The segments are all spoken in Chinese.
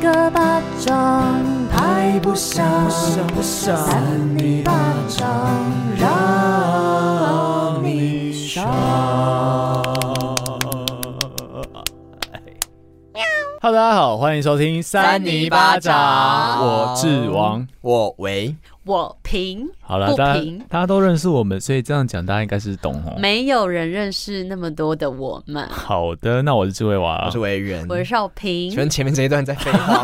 个巴掌拍不响，扇你巴掌让你爽。哈喽，大家好，欢迎收听三尼巴掌，我是王，我维。我平，好了，大家大家都认识我们，所以这样讲大家应该是懂哦。没有人认识那么多的我们。好的，那我是智慧娃，我是维人，我是少平。请问前面这一段在废话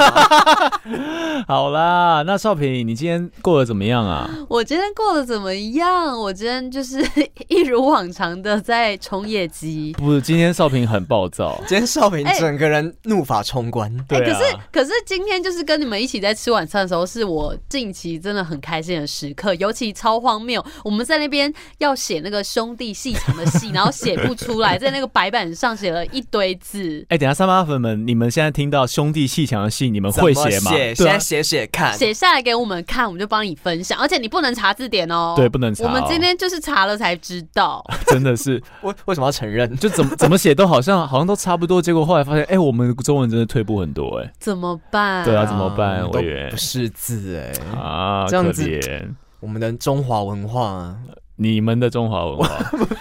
好啦，那少平，你今天过得怎么样啊？我今天过得怎么样？我今天就是 一如往常的在冲业绩。不是，今天少平很暴躁。今天少平整个人怒发冲冠。对、欸，可是可是今天就是跟你们一起在吃晚餐的时候，是我近期真的很开。开心的时刻，尤其超荒谬。我们在那边要写那个兄弟戏墙的戏，然后写不出来，在那个白板上写了一堆字。哎、欸，等下三八粉们，你们现在听到兄弟戏墙的戏，你们会写吗？写，现在写写看，写下来给我们看，我们就帮你分享。而且你不能查字典哦，对，不能查、哦。我们今天就是查了才知道，真的是。为为什么要承认？就怎么怎么写都好像好像都差不多，结果后来发现，哎、欸，我们中文真的退步很多、欸，哎，怎么办？对啊，怎么办？我以为不识字、欸，哎，啊，这样子。我们的中华文化，你们的中华文化，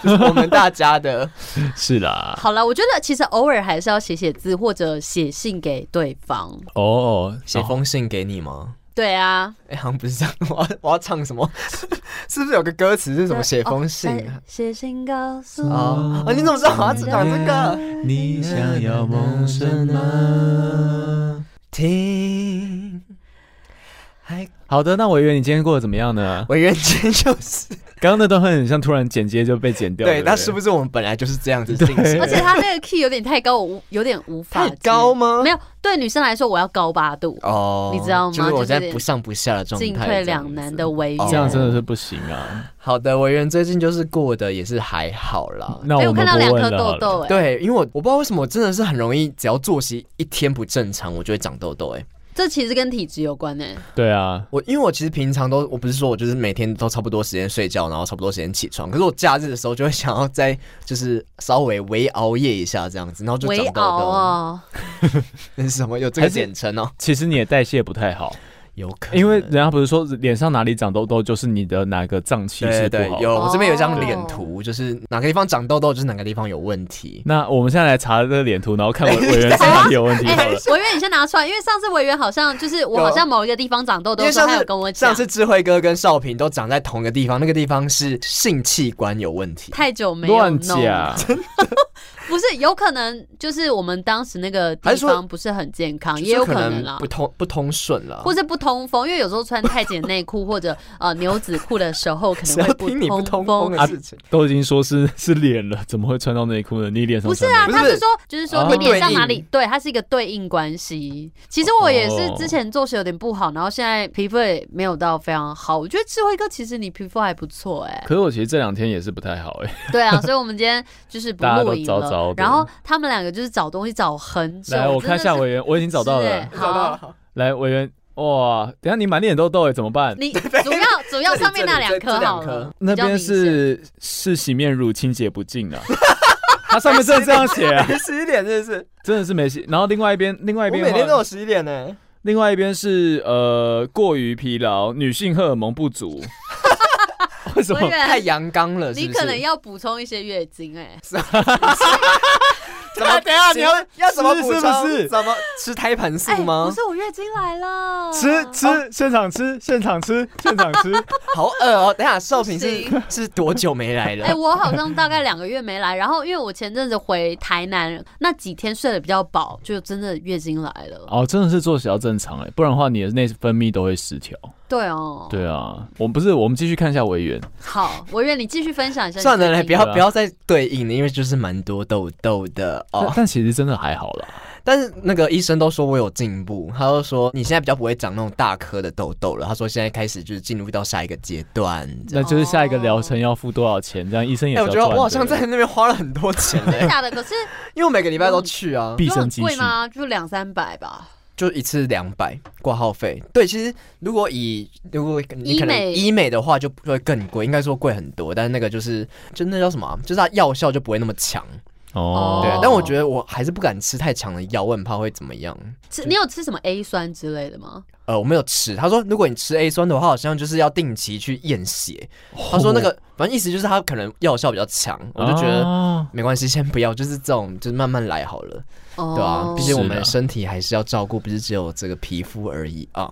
我们大家的，是啦。好了，我觉得其实偶尔还是要写写字，或者写信给对方。哦，写封信给你吗？对啊。哎、欸，好像不是这样。我要我要唱什么？是不是有个歌词是什么？写封信、啊，写、哦、信告诉我。啊，你怎么知道我要唱这个？你想要梦什么？听。好的，那委员你今天过得怎么样呢？委员今天就是刚刚那段很像突然剪接就被剪掉。对，那是不是我们本来就是这样子 进行？而且他那个 key 有点太高，我有点无法。太高吗？没有，对女生来说我要高八度哦，你知道吗？就是我在不上不下的状态，进退两难的维园，这样真的是不行啊。好的，委员最近就是过得也是还好啦。那我，我看到两颗痘痘，哎，对，因为我我不知道为什么我真的是很容易，只要作息一天不正常，我就会长痘痘，哎。这其实跟体质有关呢、欸。对啊，我因为我其实平常都，我不是说我就是每天都差不多时间睡觉，然后差不多时间起床。可是我假日的时候就会想要再就是稍微微熬夜一下这样子，然后就长痘痘。微熬啊？那 是什么？有这个简称哦。其实你的代谢不太好。有可能，因为人家不是说脸上哪里长痘痘，就是你的哪个脏器是不好。对，对，有，我这边有一张脸图，就是哪个地方长痘痘，就是哪个地方有问题。那我们现在来查这个脸图，然后看委员是哪里有问题好了。委员，你先拿出来，因为上次委员好像就是我好像某一个地方长痘痘，他有跟我讲。上次智慧哥跟少平都长在同一个地方，那个地方是性器官有问题。太久没有乱讲。不是，有可能就是我们当时那个地方不是很健康，也有可能啦，不通不通顺了，或者不通风，因为有时候穿太紧内裤 或者呃牛仔裤的时候，可能会不通风的事情。都已经说是 是脸了，怎么会穿到内裤呢？你脸上不是啊？他是说，就是说你脸上哪里对，它是一个对应关系。其实我也是之前作息有点不好，然后现在皮肤也没有到非常好。我觉得智慧哥其实你皮肤还不错哎，可是我其实这两天也是不太好哎。对啊，所以我们今天就是不录影了。然后他们两个就是找东西找很久。来，我看一下委员，我已经找到了。找到了。来，委员，哇，等下你满脸痘痘哎，怎么办？你 主要主要上面那两颗好了。那边是是洗面乳清洁不净啊。它上面真的这样写啊？洗脸真的是，真的是没洗。然后另外一边，另外一边我每天都有洗脸呢。另外一边是呃过于疲劳，女性荷尔蒙不足。为什么太阳刚了是是？你可能要补充一些月经哎、欸。怎么？等下你要要怎么补充？是不是？怎么吃胎盘素吗？不是，我月经来了。吃吃，现场吃，现场吃，现场吃。好饿哦！等下少平是是多久没来了？哎，我好像大概两个月没来。然后因为我前阵子回台南，那几天睡得比较饱，就真的月经来了。哦，真的是作息要正常哎，不然的话你的内分泌都会失调。对哦，对啊，我们不是，我们继续看一下维园。好，维园，你继续分享一下。算了，来，不要不要再对应了，因为就是蛮多痘痘的哦。但其实真的还好啦。但是那个医生都说我有进步，他就说你现在比较不会长那种大颗的痘痘了。他说现在开始就是进入到下一个阶段，那就是下一个疗程要付多少钱？这样医生也。哎，我觉得我好像在那边花了很多钱。真的假的？可是因为我每个礼拜都去啊，毕生贵吗？就两三百吧。就一次两百挂号费，对，其实如果以如果你可能医美的话就会更贵，应该说贵很多，但是那个就是就那叫什么，就是它药效就不会那么强哦，对，但我觉得我还是不敢吃太强的药，我很怕会怎么样。吃你有吃什么 A 酸之类的吗？呃，我没有吃。他说，如果你吃 A 酸的话，好像就是要定期去验血。他说那个，反正意思就是他可能药效比较强。我就觉得没关系，先不要，就是这种，就是慢慢来好了。对啊，毕竟我们身体还是要照顾，不是只有这个皮肤而已啊。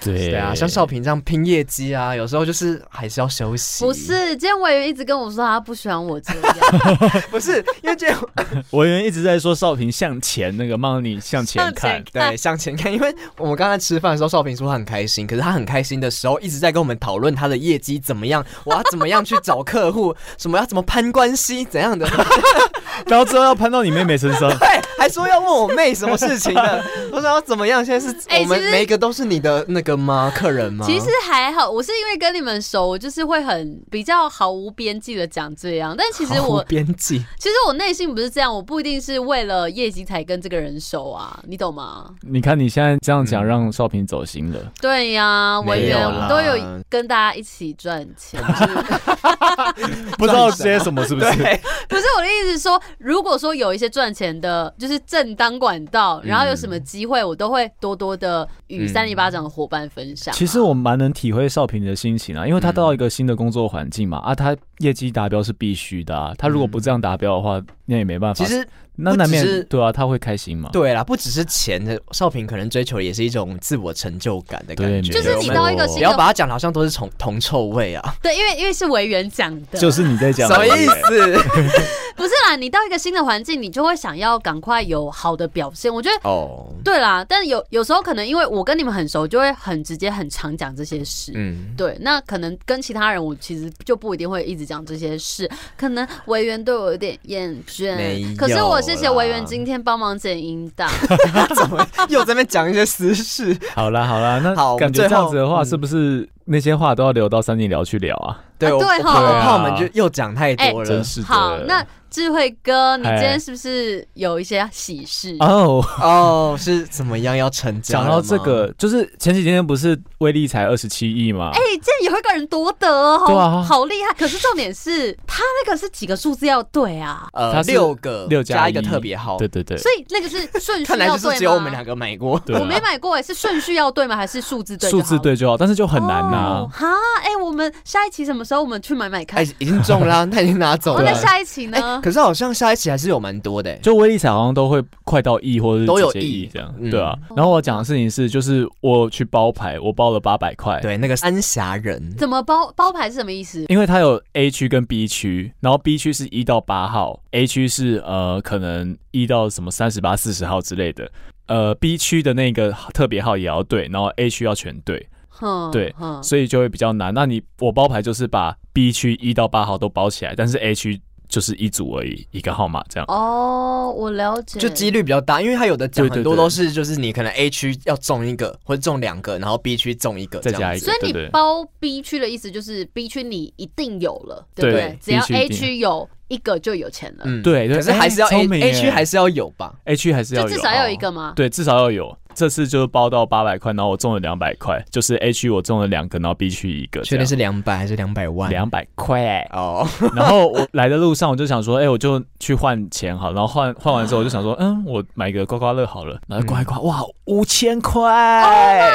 对对啊，像少平这样拼业绩啊，有时候就是还是要休息。不是，今天委员一直跟我说他不喜欢我这样，不是因为这样，委员一直在说少平向前，那个帮你向前看，对，向前看。因为我们刚才吃饭的时候，少平说他很开心，可是他很开心的时候，一直在跟我们讨论他的业绩怎么样，我要怎么样去找客户，什么要怎么攀关系，怎样的，然后之后要攀到你妹妹身上，对，还说要问我妹什么事情呢？我说要怎么样？现在是我们每一个都是你的那个吗？客人吗？其实还好，我是因为跟你们熟，我就是会很比较毫无边际的讲这样。但其实我边际，其实我内心不是这样，我不一定是为了业绩才跟这个人熟啊，你懂吗？你看你现在这样讲，让少平走心了。对呀，委员都有跟大家一起赚钱，不知道些什么是不是？不是我的意思，说如果说有一些赚钱的，就是正当管道，然后有什么机会，我都会多多的与三里巴掌的伙伴分享。其实我蛮能体会少平的心情啊，因为他到一个新的工作环境嘛，啊，他业绩达标是必须的啊，他如果不这样达标的话，那也没办法。其实。那难免对啊，他会开心吗？对啦，不只是钱的，少平可能追求也是一种自我成就感的感觉。就是你到一个新，不要把它讲的好像都是铜铜臭味啊。对，因为因为是委员讲的，就是你在讲什么意思？不是啦，你到一个新的环境，你就会想要赶快有好的表现。我觉得哦，对啦，但有有时候可能因为我跟你们很熟，就会很直接、很常讲这些事。嗯，对。那可能跟其他人，我其实就不一定会一直讲这些事。可能委员对我有点厌倦，可是我。谢谢委员今天帮忙剪音档，怎么又在那边讲一些私事？好啦好啦，那感觉这样子的话，是不是那些话都要留到三年聊去聊啊？对，我怕我们就又讲太多了。真是的。好，那。智慧哥，你今天是不是有一些喜事？哦哦，是怎么样要成家？讲到这个，就是前几天不是威力才二十七亿吗？哎，竟然有一个人夺得哦，对啊，好厉害！可是重点是他那个是几个数字要对啊？呃，六个，六加一个特别号。对对对。所以那个是顺序，看来就是只有我们两个买过。我没买过，哎，是顺序要对吗？还是数字对？数字对就好，但是就很难呐。哈，哎，我们下一期什么时候我们去买买看？哎，已经中了，他已经拿走了。那下一期呢？可是好像下一期。还是有蛮多的，就威力彩好像都会快到亿或者是都有亿这样，对啊。然后我讲的事情是，就是我去包牌，我包了八百块，对，那个三峡人怎么包包牌是什么意思？因为它有 A 区跟 B 区，然后 B 区是一到八号，A 区是呃可能一到什么三十八、四十号之类的，呃 B 区的那个特别号也要对，然后 A 区要全对，对，所以就会比较难。那你我包牌就是把 B 区一到八号都包起来，但是 A 区。就是一组而已，一个号码这样。哦，我了解。就几率比较大，因为他有的奖很多都是，就是你可能 A 区要中一个或者中两个，然后 B 区中一个，再加一个。所以你包 B 区的意思就是 B 区你一定有了，对不对？只要 A 区有一个就有钱了。嗯，对。可是还是要 A A 区还是要有吧？A 区还是要有，至少要有一个吗？对，至少要有。这次就是包到八百块，然后我中了两百块，就是 A 区我中了两个，然后 B 区一个。确定是两百还是两百万？两百块哦。然后我来的路上我就想说，哎，我就去换钱好，然后换换完之后我就想说，嗯，我买个刮刮乐好了，然后刮一刮，哇，五千块！Oh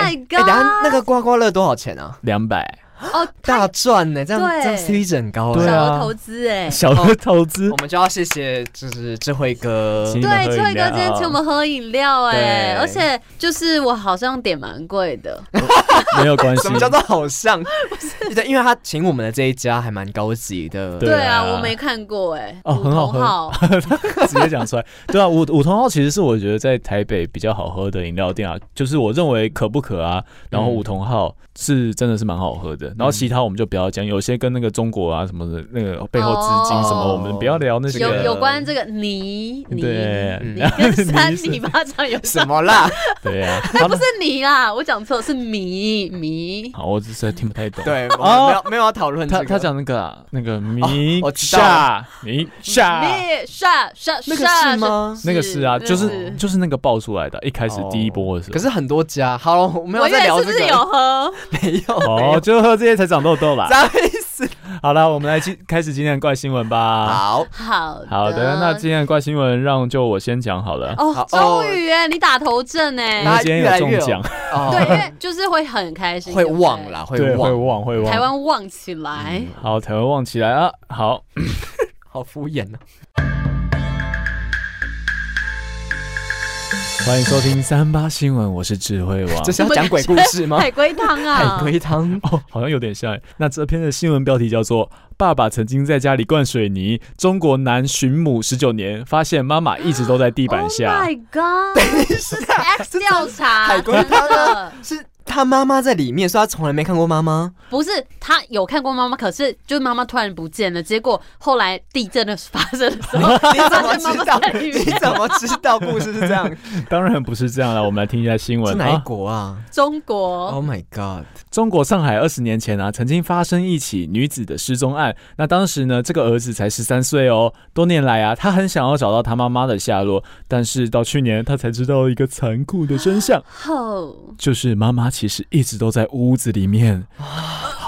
my god！哎，等下那个刮刮乐多少钱啊？两百。哦，大赚呢，这样这样 CP 值很高，小额投资哎，小额投资，我们就要谢谢就是智慧哥，对，智慧哥今天请我们喝饮料哎，而且就是我好像点蛮贵的，没有关系，什么叫做好像？对，因为他请我们的这一家还蛮高级的，对啊，我没看过哎，哦，很好喝，直接讲出来，对啊，五五同号其实是我觉得在台北比较好喝的饮料店啊，就是我认为可不可啊，然后五同号是真的是蛮好喝的。然后其他我们就不要讲，有些跟那个中国啊什么的那个背后资金什么，我们不要聊那些。有有关这个泥泥对你跟 三泥巴掌有什么啦？对呀，不是泥啦，我讲错，是米米。好，我只是听不太懂。对，没有没有要讨论他他讲那个那个米夏米下米夏夏那个是吗？那个是啊，就是就是那个爆出来的，一开始第一波的时候。可是很多家，好，我们要再聊这个。有喝 没有？哦，就喝这些才长痘痘啦。啥意思？好了，我们来今开始今天的怪新闻吧。好，好好的，那今天的怪新闻让就我先讲好了。哦，终于哎，你打头阵哎，因为今天有中奖。对，因为就是会很开心，会忘啦，会忘，会忘，会忘。台湾旺起来，好，台湾旺起来啊！好，好敷衍呢。欢迎收听三八新闻，我是智慧王。这是要讲鬼故事吗？海龟汤啊，海龟汤哦，好像有点像。那这篇的新闻标题叫做“爸爸曾经在家里灌水泥”，中国男寻母十九年，发现妈妈一直都在地板下。Oh my god！是 X 调查海龟汤是。他妈妈在里面，所以他从来没看过妈妈。不是，他有看过妈妈，可是就是妈妈突然不见了。结果后来地震的发生的时候，你怎么知道？你怎么知道故事是这样？当然不是这样了。我们来听一下新闻。是哪一国啊？中国。Oh my god！中国上海二十年前啊，曾经发生一起女子的失踪案。那当时呢，这个儿子才十三岁哦。多年来啊，他很想要找到他妈妈的下落，但是到去年他才知道一个残酷的真相。哦，就是妈妈。其实一直都在屋子里面，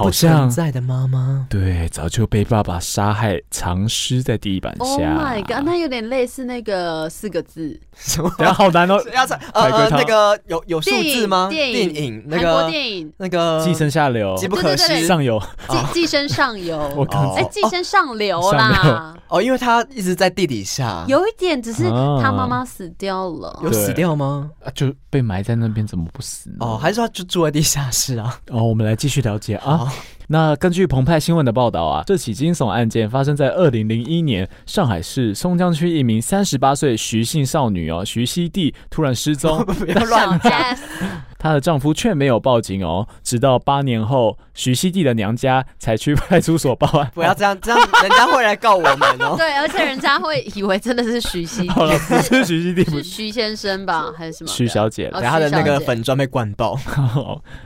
好像在的妈妈，对，早就被爸爸杀害，藏尸在地板下。Oh my god，那有点类似那个四个字，什么？等下好难哦，要呃那个有有数字吗？电影电影那个电影那个寄生下流，机不可失，上游，寄寄生上游，我靠，哎，寄生上流啦。哦，因为他一直在地底下，有一点，只是他妈妈死掉了，有死掉吗？就被埋在那边，怎么不死呢？哦，还是说他就住在地下室啊？哦，我们来继续了解啊。那根据澎湃新闻的报道啊，这起惊悚案件发生在二零零一年，上海市松江区一名三十八岁徐姓少女哦，徐熙娣突然失踪，不要乱讲。她的丈夫却没有报警哦，直到八年后，徐熙娣的娘家才去派出所报案。不要这样，这样人家会来告我们哦。对，而且人家会以为真的是徐熙娣。好了，不是徐熙娣，是徐先生吧，还是什么？徐小姐，她的那个粉砖被灌爆。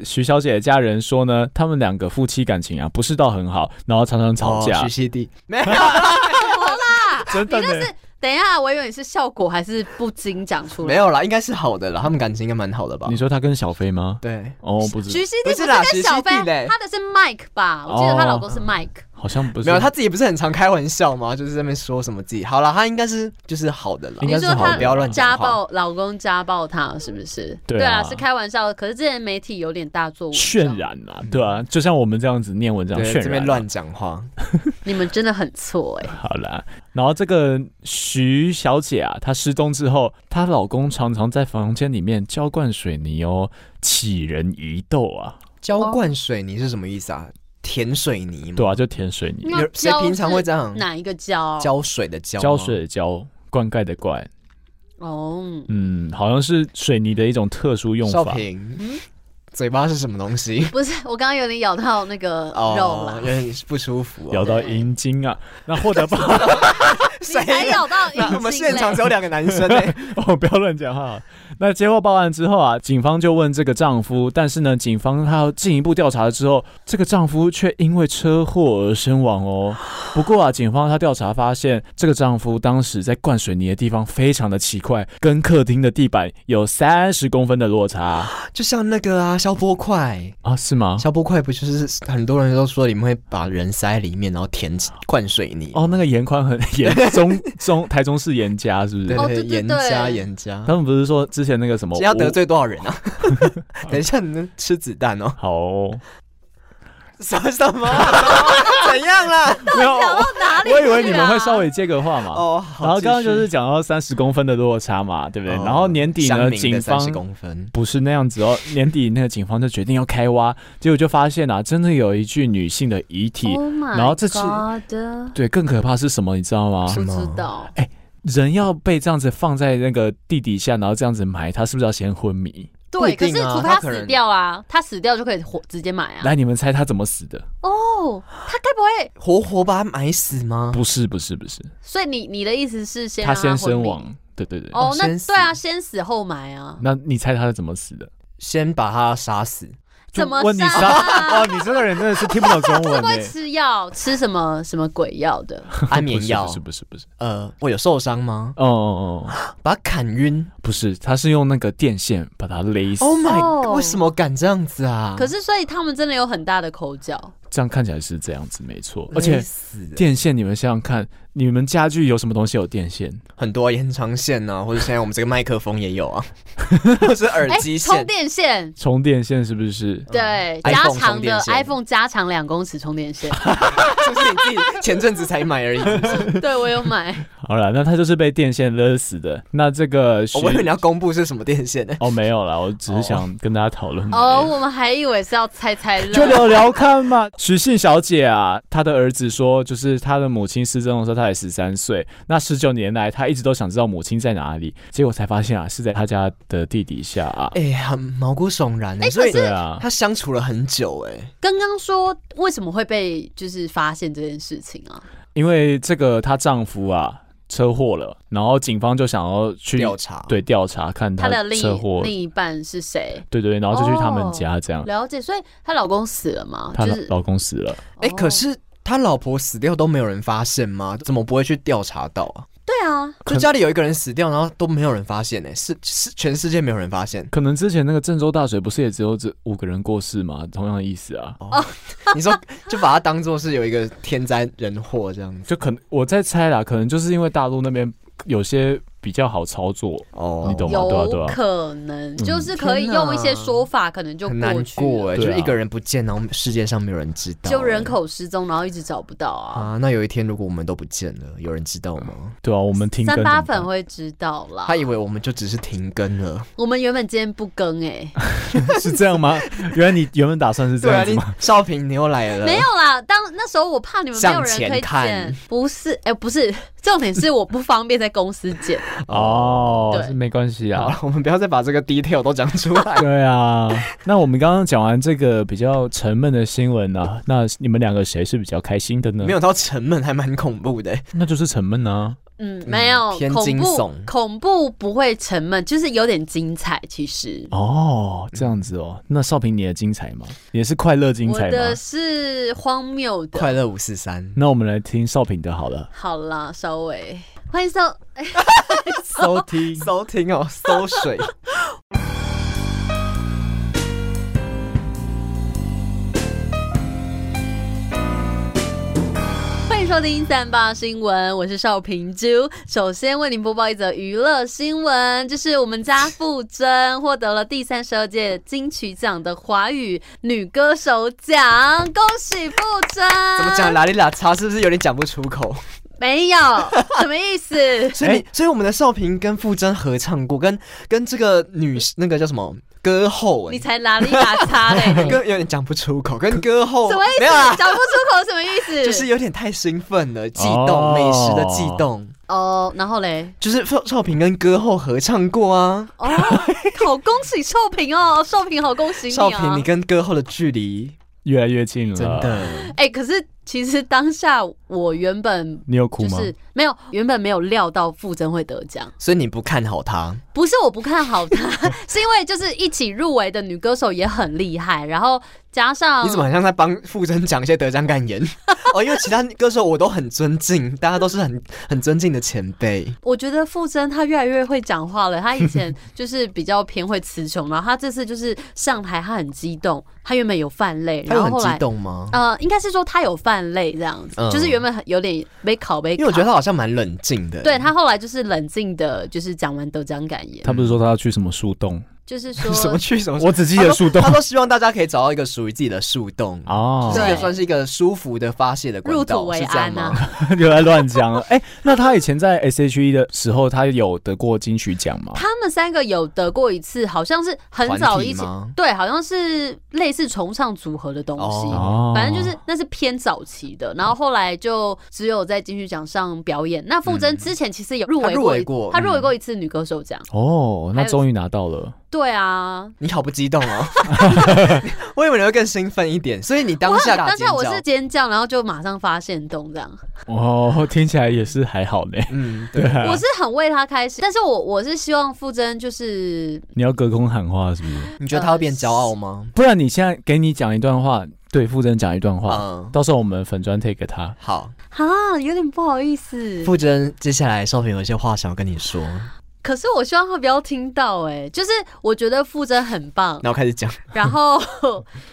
徐小姐的家人说呢，他们两个夫妻感情啊不是到很好，然后常常吵架。徐熙娣没有啦，真的是。等一下，我以为你是效果还是不经讲出来？没有啦，应该是好的啦，他们感情应该蛮好的吧？你说他跟小飞吗？对，哦，不是，徐熙娣不是跟小飞，他的是 Mike 吧？我记得她老公是 Mike。好像不是，没有，他自己不是很常开玩笑吗？就是在那边说什么自己好了，他应该是就是好的了。应该是好，不要乱家暴，老公家暴他是不是？对啊，是开玩笑。可是之前媒体有点大做渲染啊，对啊，就像我们这样子念文章渲染，这边乱讲话，你们真的很错哎。好了，然后这个徐小姐啊，她失踪之后，她老公常常在房间里面浇灌水泥哦，起人疑窦啊。浇灌水泥是什么意思啊？填水泥嘛？对啊，就填水泥。谁平常会这样？哪一个浇？浇水的浇？浇水的浇，灌溉的灌。哦，嗯，好像是水泥的一种特殊用法。少平，嗯，嘴巴是什么东西？不是，我刚刚有点咬到那个肉了，有点不舒服，咬到阴茎啊。那获得报。谁才咬到？我们现场只有两个男生哎。哦，不要乱讲话。那接获报案之后啊，警方就问这个丈夫，但是呢，警方他要进一步调查了之后，这个丈夫却因为车祸而身亡哦。不过啊，警方他调查发现，这个丈夫当时在灌水泥的地方非常的奇怪，跟客厅的地板有三十公分的落差，就像那个啊消波块啊，是吗？消波块不就是很多人都说你们会把人塞里面，然后填灌水泥哦，那个严宽很严，中 中台中市严家是不是？对对对，严家严家，他们不是说之前那个什么要得罪多少人啊？等一下你们吃子弹哦。好哦，什么什么？怎样啦？没有讲到哪里？我以为你们会稍微接个话嘛。哦，然后刚刚就是讲到三十公分的落差嘛，对不对？然后年底呢，警方不是那样子哦。年底那个警方就决定要开挖，结果就发现啊，真的有一具女性的遗体。然后这次对更可怕是什么？你知道吗？不知道。哎。人要被这样子放在那个地底下，然后这样子埋，他是不是要先昏迷？对，啊、可是除非他死掉啊，他，他死掉就可以活直接买啊。来，你们猜他怎么死的？哦，他该不会活活把他埋死吗？不是，不是，不是。所以你你的意思是先他，他先身亡？对对对。哦，那对啊，先死后埋啊。那你猜他是怎么死的？先把他杀死。怎么问你杀？哦，你这个人真的是听不懂中文。会不会吃药？吃什么什么鬼药的？安眠药？不是不是不是。呃，我有受伤吗？哦哦哦，把他砍晕？不是，他是用那个电线把他勒死。Oh my god！为什么敢这样子啊？可是，所以他们真的有很大的口角。这样看起来是这样子，没错。而且电线，你们想想看。你们家具有什么东西有电线？很多延长线啊，或者现在我们这个麦克风也有啊，或是耳机线、充电线、充电线是不是？对，加长的 iPhone 加长两公尺充电线，是不是你自己前阵子才买而已是是？对，我有买。好了，那他就是被电线勒死的。那这个，我以为你要公布是什么电线呢？哦，没有啦，我只是想跟大家讨论。哦，我们还以为是要猜猜乐，就聊聊看嘛。许信小姐啊，她的儿子说，就是她的母亲失踪的时候，她才十三岁。那十九年来，他一直都想知道母亲在哪里，结果才发现啊，是在他家的地底下啊。哎、欸，很毛骨悚然哎、欸，所以对啊，他相处了很久哎、欸。刚刚说为什么会被就是发现这件事情啊？因为这个她丈夫啊车祸了，然后警方就想要去调查，对，调查看他的车祸另一半是谁？对，对对，然后就去他们家这样。哦、了解，所以她老公死了吗？她老公死了。哎、欸，可是。他老婆死掉都没有人发现吗？怎么不会去调查到啊？对啊，就家里有一个人死掉，然后都没有人发现呢、欸，是是全世界没有人发现。可能之前那个郑州大水不是也只有这五个人过世吗？同样的意思啊。哦，你说就把它当做是有一个天灾人祸这样子，就可能我在猜啦，可能就是因为大陆那边有些。比较好操作哦，你懂吗？对啊，对啊，可能就是可以用一些说法，可能就过去过哎，就一个人不见，然后世界上没有人知道，就人口失踪，然后一直找不到啊。啊，那有一天如果我们都不见了，有人知道吗？对啊，我们停，三八粉会知道啦。他以为我们就只是停更了。我们原本今天不更哎，是这样吗？原来你原本打算是这样子吗？少平，你又来了。没有啦，当那时候我怕你们没有人可以剪，不是哎，不是，重点是我不方便在公司剪哦。哦，是没关系啊，我们不要再把这个 detail 都讲出来。对啊，那我们刚刚讲完这个比较沉闷的新闻呢、啊，那你们两个谁是比较开心的呢？没有到沉闷，还蛮恐怖的。那就是沉闷啊。嗯，没有，偏惊悚，恐怖不会沉闷，就是有点精彩。其实哦，这样子哦。那少平，你的精彩吗？也是快乐精彩吗？我的是荒谬的。快乐五四三。那我们来听少平的好了。好啦，稍微欢迎收。收听收听哦，搜水。欢迎收听三八新闻，我是邵平珠。首先为您播报一则娱乐新闻，就是我们家馥甄获得了第三十二届金曲奖的华语女歌手奖，恭喜馥甄！怎么讲？哪里拉差是不是有点讲不出口？没有，什么意思？所以，所以我们的少平跟傅真合唱过，跟跟这个女那个叫什么歌后，你才哪里打叉嘞？跟有点讲不出口，跟歌后什么意思？讲不出口什么意思？就是有点太兴奋了，悸动，美食的悸动。哦，然后嘞，就是少少平跟歌后合唱过啊。哦，好恭喜少平哦，少平好恭喜你啊！少平，你跟歌后的距离越来越近了，真的。哎，可是。其实当下我原本 你有哭吗？就是没有，原本没有料到馥甄会得奖，所以你不看好他？不是我不看好他，是因为就是一起入围的女歌手也很厉害，然后加上你怎么好像在帮馥甄讲一些得奖感言？哦，因为其他歌手我都很尊敬，大家都是很很尊敬的前辈。我觉得馥甄她越来越会讲话了，她以前就是比较偏会词穷，然后她这次就是上台，她很激动，她原本有泛泪，然后后来激动吗？呃，应该是说她有泛。累这样子，嗯、就是原本很有点被考被考，因为我觉得他好像蛮冷静的。对，他后来就是冷静的，就是讲完豆浆感言。他不是说他要去什么树洞？就是 说什么去什么？我只记得树洞。他说希望大家可以找到一个属于自己的树洞哦，这也算是一个舒服的发泄的管道，入土为安啊。又在乱讲了。哎，那他以前在 S.H.E 的时候，他有得过金曲奖吗？他们三个有得过一次，好像是很早以前，对，好像是类似重唱组合的东西。哦，反正就是那是偏早期的，然后后来就只有在金曲奖上表演。那馥甄之前其实有入围过，他入围过一次女歌手奖。哦，那终于拿到了。对啊，你好不激动哦！我以为你会更兴奋一点，所以你当下当下我是尖叫，然后就马上发现动这样。哦，听起来也是还好呢。嗯，对，我是很为他开心，但是我我是希望傅真就是你要隔空喊话，是不是？你觉得他会变骄傲吗？不然你现在给你讲一段话，对傅真讲一段话，嗯，到时候我们粉砖 take 给他。好，啊，有点不好意思。傅真，接下来少平有一些话想要跟你说。可是我希望他不要听到哎、欸，就是我觉得傅征很棒，那我开始讲，然后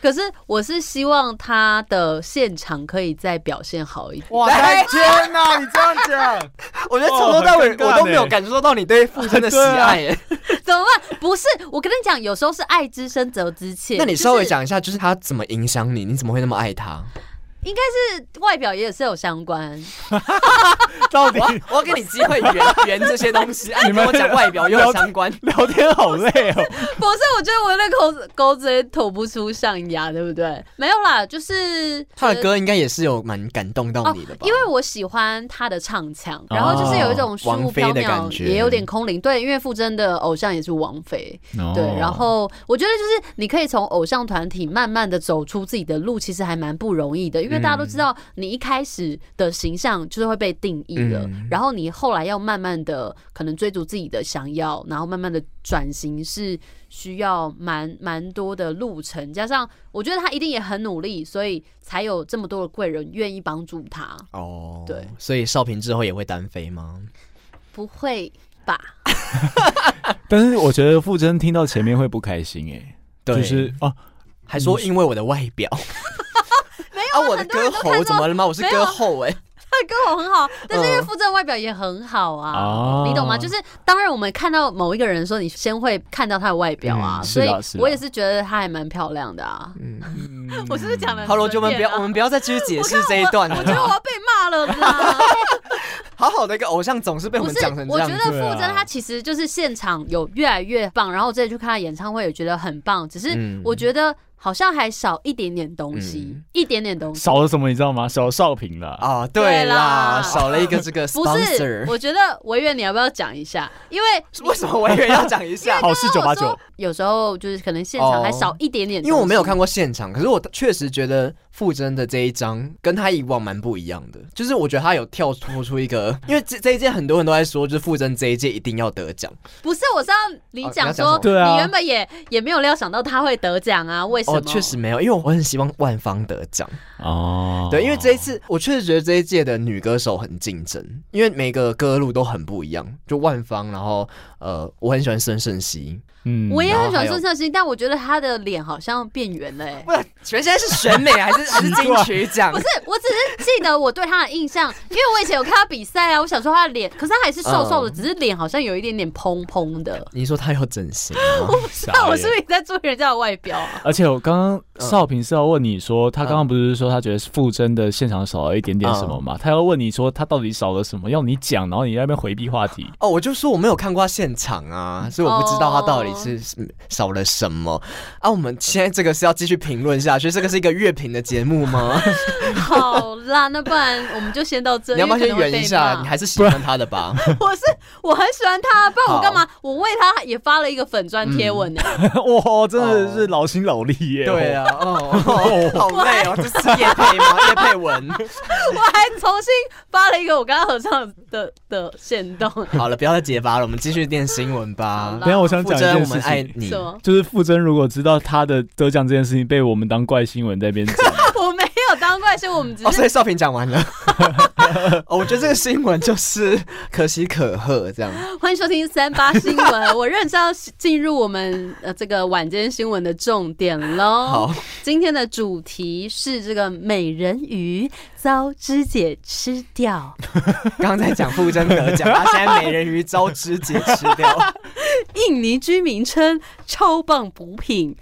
可是我是希望他的现场可以再表现好一点。哇，天哪，你这样讲，我觉得从头到尾我都没有感受到你对傅征的喜爱耶，怎么办？不是，我跟你讲，有时候是爱之深责之切。那你稍微讲一下，就是他怎么影响你？你怎么会那么爱他？应该是外表也是有相关，到底我要，我要给你机会圆圆这些东西。哎，你跟我讲外表又有相关，聊天好累哦。不是，我觉得我那口钩子也吐不出象牙，对不对？没有啦，就是他的歌应该也是有蛮感动到你的吧？哦，因为我喜欢他的唱腔，然后就是有一种虚无缥缈，也有点空灵。对，因为傅真的偶像也是王菲，对。然后我觉得就是你可以从偶像团体慢慢的走出自己的路，其实还蛮不容易的。因为大家都知道，你一开始的形象就是会被定义了，嗯、然后你后来要慢慢的可能追逐自己的想要，然后慢慢的转型是需要蛮蛮多的路程。加上我觉得他一定也很努力，所以才有这么多的贵人愿意帮助他。哦，对，所以少平之后也会单飞吗？不会吧？但是我觉得傅真听到前面会不开心哎、欸，就是哦，还说因为我的外表。啊，我的歌喉怎么了吗？我是歌后哎、欸，他的歌喉很好，但是因为傅政外表也很好啊，哦、你懂吗？就是当然我们看到某一个人的时候，你先会看到他的外表啊，嗯、所以我也是觉得他还蛮漂亮的啊。嗯，我是不是讲的、啊？好了，就我们不要，我们不要再继续解释 这一段了。我，我觉得我要被骂了啦。好好的一个偶像总是被我们讲成这样。我觉得傅征他其实就是现场有越来越棒，然后我之前去看他演唱会也觉得很棒，只是我觉得。好像还少一点点东西，嗯、一点点东西。少了什么你知道吗？少了少平了啊！对啦，少了一个这个 sponsor。不是，我觉得维远你要不要讲一下？因为为什么维远要讲一下？好事九八九。有时候就是可能现场还少一点点因为我没有看过现场，可是我确实觉得。傅真的这一张跟他以往蛮不一样的，就是我觉得他有跳脱出一个，因为这这一届很多人都在说，就是傅真这一届一定要得奖。不是，我是要你讲说，对啊，你原本也也没有料想到他会得奖啊？为什么？哦，确实没有，因为我很希望万芳得奖哦。对，因为这一次我确实觉得这一届的女歌手很竞争，因为每个歌路都很不一样。就万芳，然后呃，我很喜欢孙胜熙。嗯，我也很喜欢孙胜熙，但我觉得他的脸好像变圆了。哎，不是，全现在是选美还是还是金曲奖？不是，我只是记得我对他的印象，因为我以前有看他比赛啊。我想说他的脸，可是他还是瘦瘦的，只是脸好像有一点点蓬蓬的。你说他有整形？我不知道，我是不是在注意人家的外表啊？而且我刚刚少平是要问你说，他刚刚不是说他觉得傅征的现场少了一点点什么吗？他要问你说他到底少了什么，要你讲，然后你在那边回避话题。哦，我就说我没有看过他现场啊，所以我不知道他到底是。少了什么啊？我们现在这个是要继续评论下去，这个是一个乐评的节目吗？好啦，那不然我们就先到这里。你要不要先圆一下？你还是喜欢他的吧？我是我很喜欢他，不然我干嘛？我为他也发了一个粉砖贴文呢。哇，真的是劳心劳力耶！对啊，哦，好累哦，这是叶配吗？叶配文。我还重新发了一个我跟他合唱的的线动。好了，不要再结巴了，我们继续念新闻吧。等下我想讲一件事情。就是傅征如果知道他的得奖这件事情被我们当怪新闻在那边讲，我没有当怪新闻，我们只是。哦，所以少平讲完了。哦，我觉得这个新闻就是可喜可贺，这样。欢迎收听三八新闻，我认真要进入我们呃这个晚间新闻的重点喽。好，今天的主题是这个美人鱼遭肢解吃掉。刚刚在讲傅征德讲，他现在美人鱼遭肢解吃掉。印尼居民称超棒补品，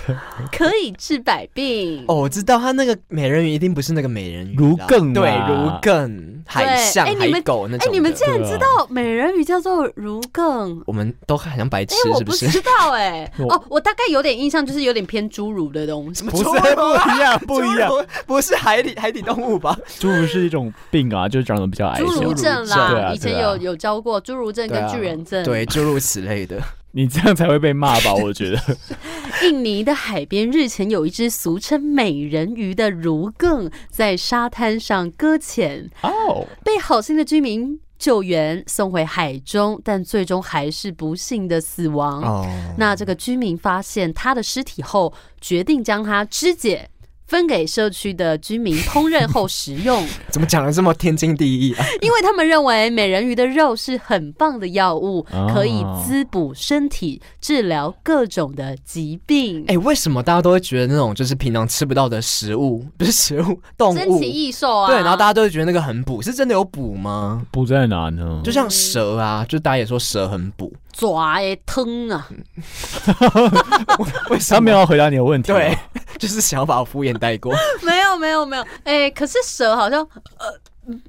可以治百病。哦，我知道他那个美人鱼一定不是那个美人鱼，如更对，如更海象海狗那种。哎，你们竟然知道美人鱼叫做如更？我们都好像白痴，是不是？我不知道哎。哦，我大概有点印象，就是有点偏侏儒的东西。不是不一样，不一样，不是海底海底动物吧？侏儒 是一种病啊，就是长得比较矮。侏儒症啦，以前有有教过侏儒症跟巨人症，对，诸如此类的。你这样才会被骂吧？我觉得。印尼的海边日前有一只俗称美人鱼的儒更在沙滩上搁浅，哦，被好心的居民救援送回海中，但最终还是不幸的死亡。哦，那这个居民发现他的尸体后，决定将他肢解。分给社区的居民烹饪后食用。怎么讲的这么天经地义啊？因为他们认为美人鱼的肉是很棒的药物，哦、可以滋补身体，治疗各种的疾病。哎、欸，为什么大家都会觉得那种就是平常吃不到的食物，不是食物，动物，珍奇异兽啊？对，然后大家都会觉得那个很补，是真的有补吗？补在哪呢？就像蛇啊，就大家也说蛇很补，爪的疼啊。为什么他没有要回答你的问题？对。就是想要把我敷衍带过，没有没有没有，哎、欸，可是蛇好像，呃。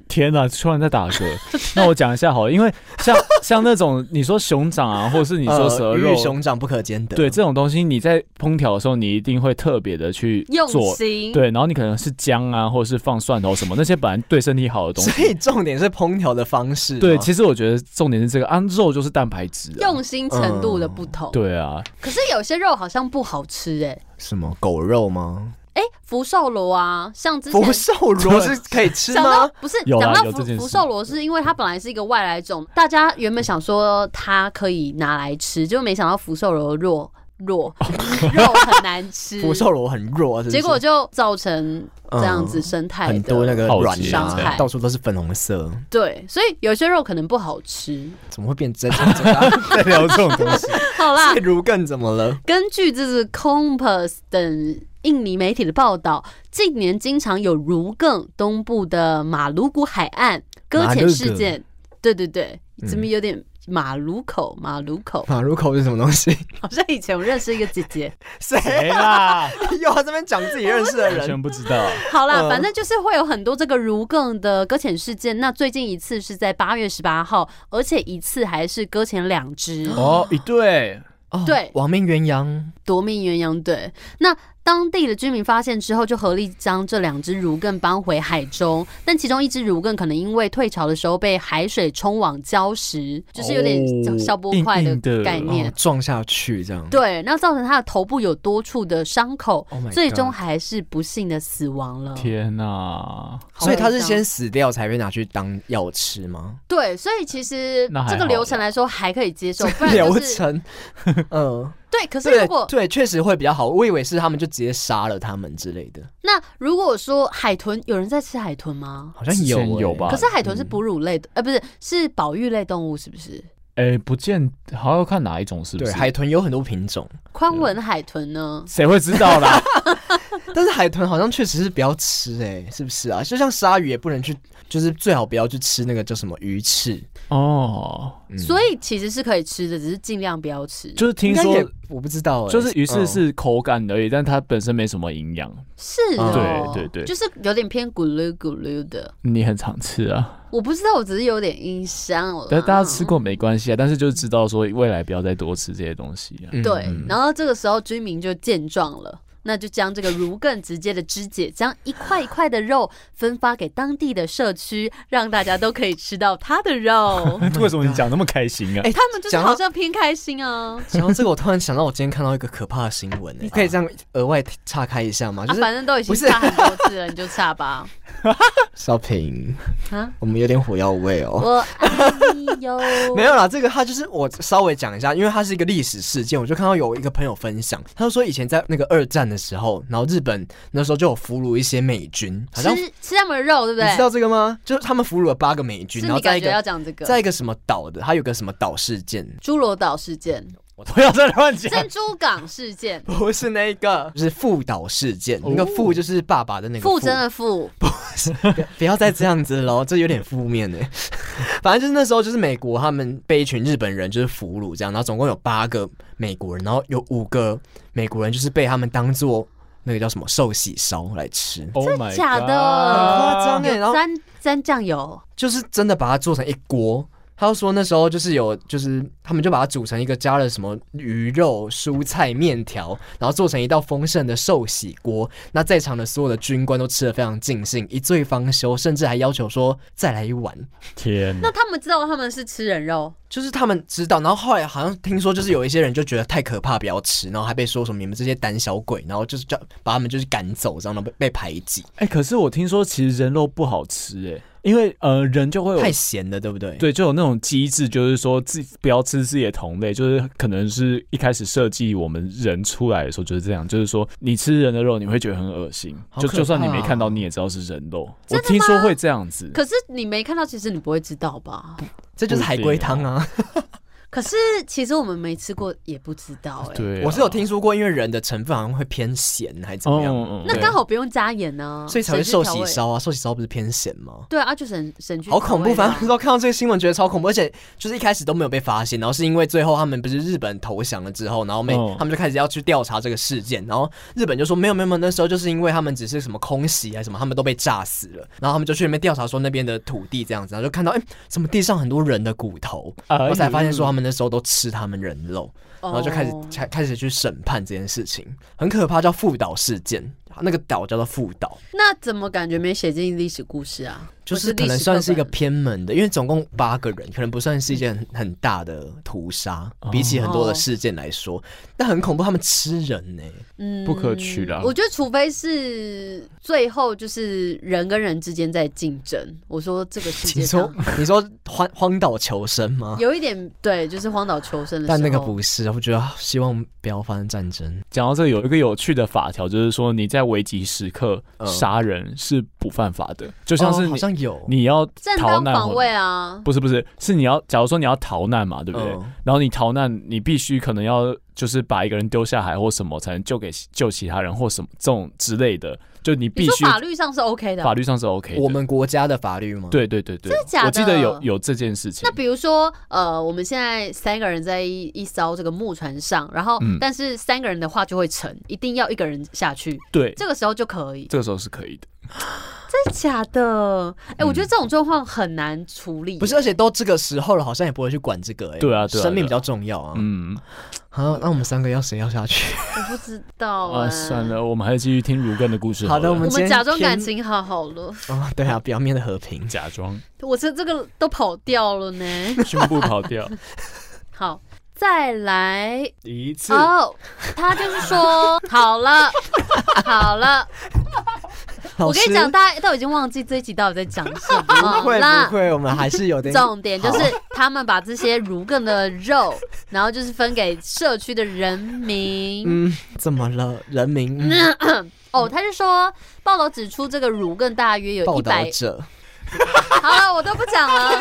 天呐，突然在打嗝。那我讲一下好了，因为像 像那种你说熊掌啊，或者是你说蛇肉，呃、熊掌不可兼得。对这种东西，你在烹调的时候，你一定会特别的去做用心。对，然后你可能是姜啊，或者是放蒜头什么那些本来对身体好的东西。所以重点是烹调的方式。对，其实我觉得重点是这个，啊，肉就是蛋白质，用心程度的不同。嗯。对啊。可是有些肉好像不好吃哎、欸。什么狗肉吗？哎、欸，福寿螺啊，像之前福寿螺 是可以吃吗？不是，讲到福福寿螺是因为它本来是一个外来种，大家原本想说它可以拿来吃，就没想到福寿螺弱弱 肉很难吃，福寿螺很弱，结果就造成这样子生态、嗯、很多那个软伤害，到处都是粉红色。对，所以有些肉可能不好吃。怎么会变 在聊这种东西？好啦，如更怎么了？根据这是 Compass 等。印尼媒体的报道，近年经常有如更东部的马鲁古海岸搁浅事件。对对对，怎么有点马鲁口？马鲁口？马鲁口是什么东西？好像以前我认识一个姐姐，谁啦？又在这边讲自己认识的人，完全不知道。好啦，反正就是会有很多这个如更的搁浅事件。那最近一次是在八月十八号，而且一次还是搁浅两只哦，一对，哦对，亡命鸳鸯，夺命鸳鸯，对，那。当地的居民发现之后，就合力将这两只儒艮搬回海中。但其中一只儒艮可能因为退潮的时候被海水冲往礁石，就是有点消波块的概念，撞下去这样。对，那造成它的头部有多处的伤口，oh、最终还是不幸的死亡了。天哪、啊！所以它是先死掉才被拿去当药吃吗？对，所以其实这个流程来说还可以接受。不然就是、流程，嗯。对，可是如果对确实会比较好。我以为是他们就直接杀了他们之类的。那如果说海豚，有人在吃海豚吗？好像有、欸、有吧。可是海豚是哺乳类的，呃，不是，是保育类动物，是不是？哎，不见，好像要看哪一种，是不是？对，海豚有很多品种。宽吻海豚呢？谁会知道啦？但是海豚好像确实是不要吃，哎，是不是啊？就像鲨鱼也不能去，就是最好不要去吃那个叫什么鱼翅哦。嗯、所以其实是可以吃的，只是尽量不要吃。就是听说我不知道，就是鱼翅是口感而已，嗯、但它本身没什么营养。是哦，对对对，就是有点偏咕噜咕噜的。你很常吃啊？我不知道，我只是有点印象了。但大家吃过没关系啊，但是就知道说未来不要再多吃这些东西啊。对，然后这个时候居民就见状了。那就将这个如更直接的肢解，将一块一块的肉分发给当地的社区，让大家都可以吃到它的肉。为什么你讲那么开心啊？哎、欸，他们就是好像偏开心啊。讲到这个，我突然想到，我今天看到一个可怕的新闻，你可以这样额外岔开一下吗？就是、啊、反正都已经岔很多次了，你就岔吧。少平啊，我们有点火药味哦。我爱你哟。没有啦，这个他就是我稍微讲一下，因为它是一个历史事件，我就看到有一个朋友分享，他就说以前在那个二战的时候，然后日本那时候就有俘虏一些美军，好像吃吃他们的肉，对不对？你知道这个吗？就是他们俘虏了八个美军，然后在一个要讲这个，在一个什么岛的，他有个什么岛事件，侏罗岛事件。我不要再乱讲。珍珠港事件 不是那个，就是父岛事件。那个父就是爸爸的那个父，父真的父，不是。不要再这样子喽，这有点负面呢。反正就是那时候，就是美国他们被一群日本人就是俘虏这样，然后总共有八个美国人，然后有五个美国人就是被他们当做那个叫什么寿喜烧来吃。真的假的？很夸张哎。然后沾沾酱油，就是真的把它做成一锅。他就说那时候就是有，就是他们就把它煮成一个加了什么鱼肉、蔬菜、面条，然后做成一道丰盛的寿喜锅。那在场的所有的军官都吃得非常尽兴，一醉方休，甚至还要求说再来一碗。天！那他们知道他们是吃人肉？就是他们知道，然后后来好像听说，就是有一些人就觉得太可怕，不要吃，然后还被说什么你们这些胆小鬼，然后就是叫把他们就是赶走，这样被被排挤。哎、欸，可是我听说其实人肉不好吃、欸，哎。因为呃，人就会有太咸了，对不对？对，就有那种机制，就是说自己不要吃自己的同类，就是可能是一开始设计我们人出来的时候就是这样，就是说你吃人的肉，你会觉得很恶心，就就算你没看到，你也知道是人肉。我听说会这样子，可是你没看到，其实你不会知道吧？这就是海龟汤啊。可是其实我们没吃过，也不知道哎、欸。对、啊，我是有听说过，因为人的成分好像会偏咸，还是怎么样？哦、那刚好不用加盐呢、啊，所以才会寿喜烧啊，寿喜烧不是偏咸吗？对啊，就省省去。好恐怖！反正说看到这个新闻，觉得超恐怖，而且就是一开始都没有被发现，然后是因为最后他们不是日本投降了之后，然后没、哦、他们就开始要去调查这个事件，然后日本就说没有没有，那时候就是因为他们只是什么空袭还是什么，他们都被炸死了，然后他们就去那边调查说那边的土地这样子，然后就看到哎，怎么地上很多人的骨头，然后才发现说他们那时候都吃他们人肉，然后就开始开开始去审判这件事情，很可怕，叫富岛事件，那个岛叫做富岛。那怎么感觉没写进历史故事啊？就是可能算是一个偏门的，因为总共八个人，可能不算是一件很很大的屠杀，比起很多的事件来说，但很恐怖，他们吃人呢、欸，嗯，不可取啦。我觉得除非是最后就是人跟人之间在竞争，我说这个世界上，你说你说荒荒岛求生吗？有一点对，就是荒岛求生的，但那个不是，我觉得希望不要发生战争。讲到这个，有一个有趣的法条，就是说你在危急时刻杀人是不犯法的，就像是、哦、好像。有你要逃难防卫啊？不是不是，是你要假如说你要逃难嘛，对不对？嗯、然后你逃难，你必须可能要就是把一个人丢下海或什么，才能救给救其他人或什么这种之类的。就你必须法律上是 OK 的，法律上是 OK 的。我们国家的法律吗？对对对对，真的假的？我记得有有这件事情。那比如说呃，我们现在三个人在一一艘这个木船上，然后、嗯、但是三个人的话就会沉，一定要一个人下去。对，这个时候就可以。这个时候是可以的。真的假的？哎、欸，我觉得这种状况很难处理、欸。不是，而且都这个时候了，好像也不会去管这个、欸。哎，对啊，对啊，生命比较重要啊。嗯，好，那我们三个要谁要下去？我不知道啊。算了，我们还是继续听如根的故事好。好的，我们我们假装感情好好了。哦，对啊，表面的和平，假装。我这这个都跑掉了呢，胸部跑掉。好，再来一次。哦、oh,，他就是说，好了，好了。我跟你讲，大家都已经忘记这一集到底在讲什么。不会不会，我们还是有点。重点就是他们把这些乳更的肉，然后就是分给社区的人民。嗯，怎么了？人民？嗯、哦，他是说报道指出，这个乳更大约有一百。好了，我都不讲了。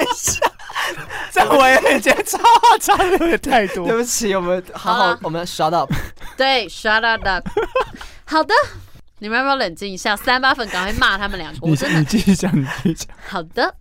在我眼前超差的有点太多。对不起，我们好好，好我们 shut up。对，shut up。好的。你们要不要冷静一下？三八粉赶快骂他们两个！我真的，你继续讲，你继续讲。好的，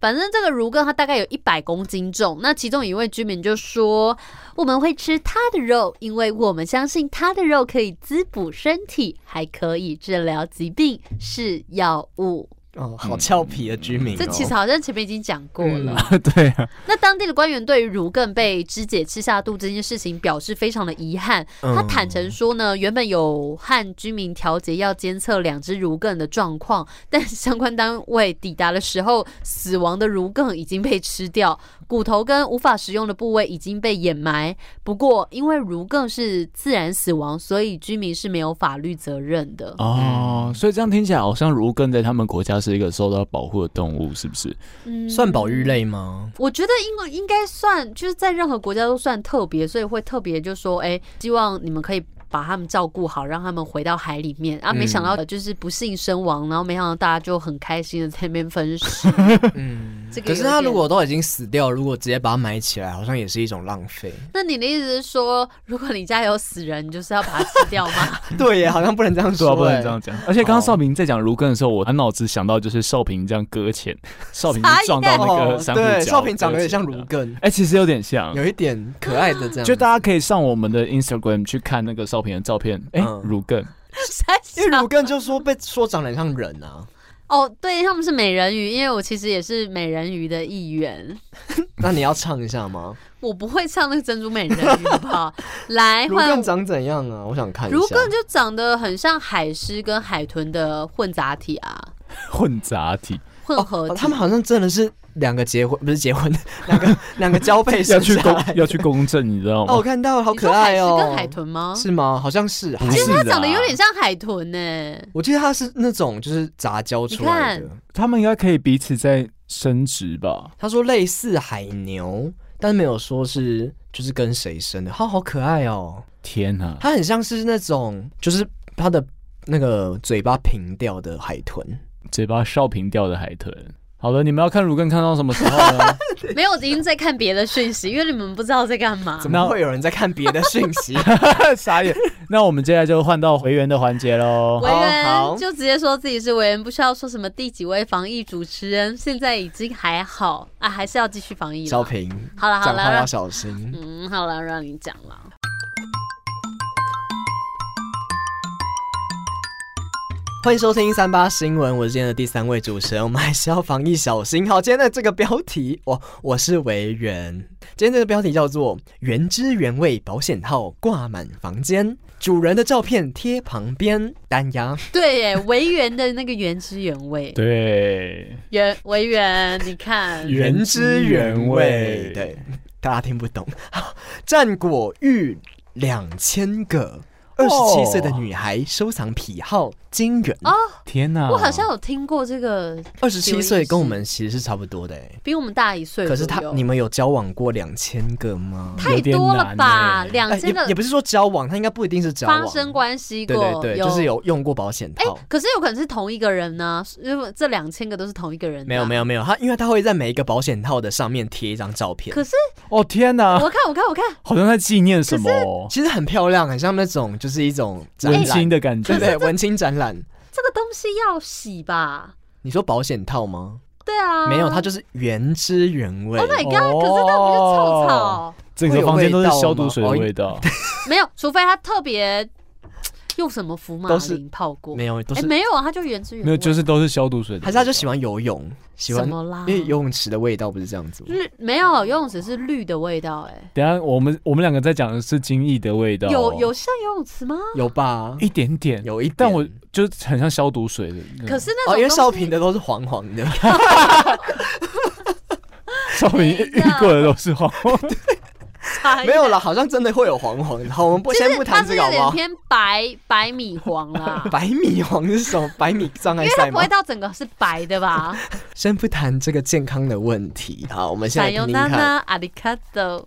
反正这个儒艮它大概有一百公斤重。那其中一位居民就说：“我们会吃它的肉，因为我们相信它的肉可以滋补身体，还可以治疗疾病，是药物。”哦，好俏皮的居民、哦。嗯，这其实好像前面已经讲过了。嗯、对啊，那当地的官员对于儒艮被肢解吃下肚这件事情表示非常的遗憾。嗯、他坦诚说呢，原本有和居民调解要监测两只儒艮的状况，但相关单位抵达的时候，死亡的儒艮已经被吃掉，骨头跟无法食用的部位已经被掩埋。不过，因为如更是自然死亡，所以居民是没有法律责任的。哦，所以这样听起来好像如更在他们国家是一个受到保护的动物，是不是？嗯，算保育类吗？我觉得应该应该算，就是在任何国家都算特别，所以会特别就说，哎、欸，希望你们可以。把他们照顾好，让他们回到海里面啊！没想到就是不幸身亡，嗯，然后没想到大家就很开心的在那边分尸。嗯，可是他如果都已经死掉，如果直接把它埋起来，好像也是一种浪费。那你的意思是说，如果你家有死人，你就是要把它吃掉吗？对耶，好像不能这样说，不能这样讲。而且刚刚少平在讲如根的时候，我满脑子想到就是少平这样搁浅，少平撞到那个珊瑚礁，对，少平长得有点像如根，哎、欸，其实有点像，有一点可爱的这样。就大家可以上我们的 Instagram 去看那个少平的照片。哎、欸，儒艮，因为儒艮就说被说长得像人啊。哦，对，他们是美人鱼，因为我其实也是美人鱼的一员。那你要唱一下吗？我不会唱那个珍珠美人鱼，好不好？来，儒艮长怎样啊？我想看一下。儒艮就长得很像海狮跟海豚的混杂体啊。混杂体。混合、哦哦。他们好像真的是两个结婚，不是结婚，两个两个交配要去公要去公证，你知道吗？哦，我看到了，好可爱哦。是跟海豚吗？是吗？好像是。其实它长得有点像海豚呢、欸。我记得它是那种就是杂交出来的。他们应该可以彼此在生殖吧？他说类似海牛，但是没有说是就是跟谁生的。它好可爱哦！天哪，它很像是那种就是它的那个嘴巴平掉的海豚。嘴巴笑平掉的海豚。好了，你们要看儒艮看到什么时候呢？没有，我已经在看别的讯息，因为你们不知道在干嘛。怎么会有人在看别的讯息？傻眼。那我们接下来就换到维园的环节喽。维园就直接说自己是维园，不需要说什么第几位防疫主持人，现在已经还好啊，还是要继续防疫。小平，好了好了，讲话要小心。嗯，好了，让你讲了。欢迎收听三八新闻，我是今天的第三位主持人。我们还是要防疫小心。好，今天的这个标题，我我是维园。今天这个标题叫做“原汁原味保险套挂满房间，主人的照片贴旁边”。单押对耶，维园的那个原汁原味。对，原维园，你看原汁原味。对，大家听不懂。战果玉两千个。二十七岁的女孩收藏癖好惊人哦！天哪，我好像有听过这个。二十七岁跟我们其实是差不多的哎，比我们大一岁。可是他，你们有交往过两千个吗？太多了吧，两千个也不是说交往，他应该不一定是交往，发生关系过，对对对，就是有用过保险套。哎，可是有可能是同一个人呢，因为这两千个都是同一个人。没有没有没有，他因为他会在每一个保险套的上面贴一张照片。可是哦天哪，我看我看我看，好像在纪念什么，其实很漂亮，很像那种就是一种。文青的感觉，对对，文青展览。这个东西要洗吧？你说保险套吗？对啊，没有，它就是原汁原味。Oh my god！可是那不就臭草？整个房间都是消毒水的味道。没有，除非它特别。用什么福马林泡过？没有，都是没有啊，他就原汁原味。没有，就是都是消毒水的。还是他就喜欢游泳，喜欢什么啦？因为游泳池的味道不是这样子吗？绿没有，游泳池是绿的味道。哎，等下我们我们两个在讲的是精益的味道。有有像游泳池吗？有吧，一点点，有一点，但我就很像消毒水的。可是那种因为少平的都是黄黄的，少平遇过的都是黄黄的。没有了，好像真的会有黄黄的。好，我们不先不谈这个好不好？偏白白米黄啦。白米黄是什么？白米障碍赛吗？因为它不会到整个是白的吧？先不谈这个健康的问题。好，我们现在听听看。阿里卡多。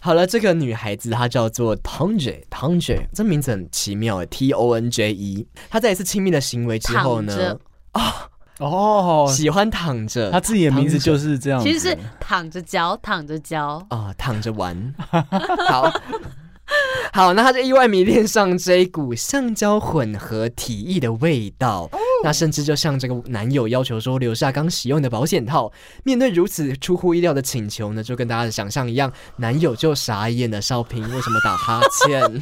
好了，这个女孩子她叫做 Tonje，Tonje，这名字很奇妙，T O N J E。她在一次亲密的行为之后呢，啊。哦，喜欢躺着，他自己的名字就是这样。其实是躺着嚼，躺着嚼啊，躺着玩。好 好，那他就意外迷恋上这一股橡胶混合体液的味道，哦、那甚至就向这个男友要求说留下刚使用的保险套。面对如此出乎意料的请求呢，就跟大家的想象一样，男友就傻眼了。少平为什么打哈欠？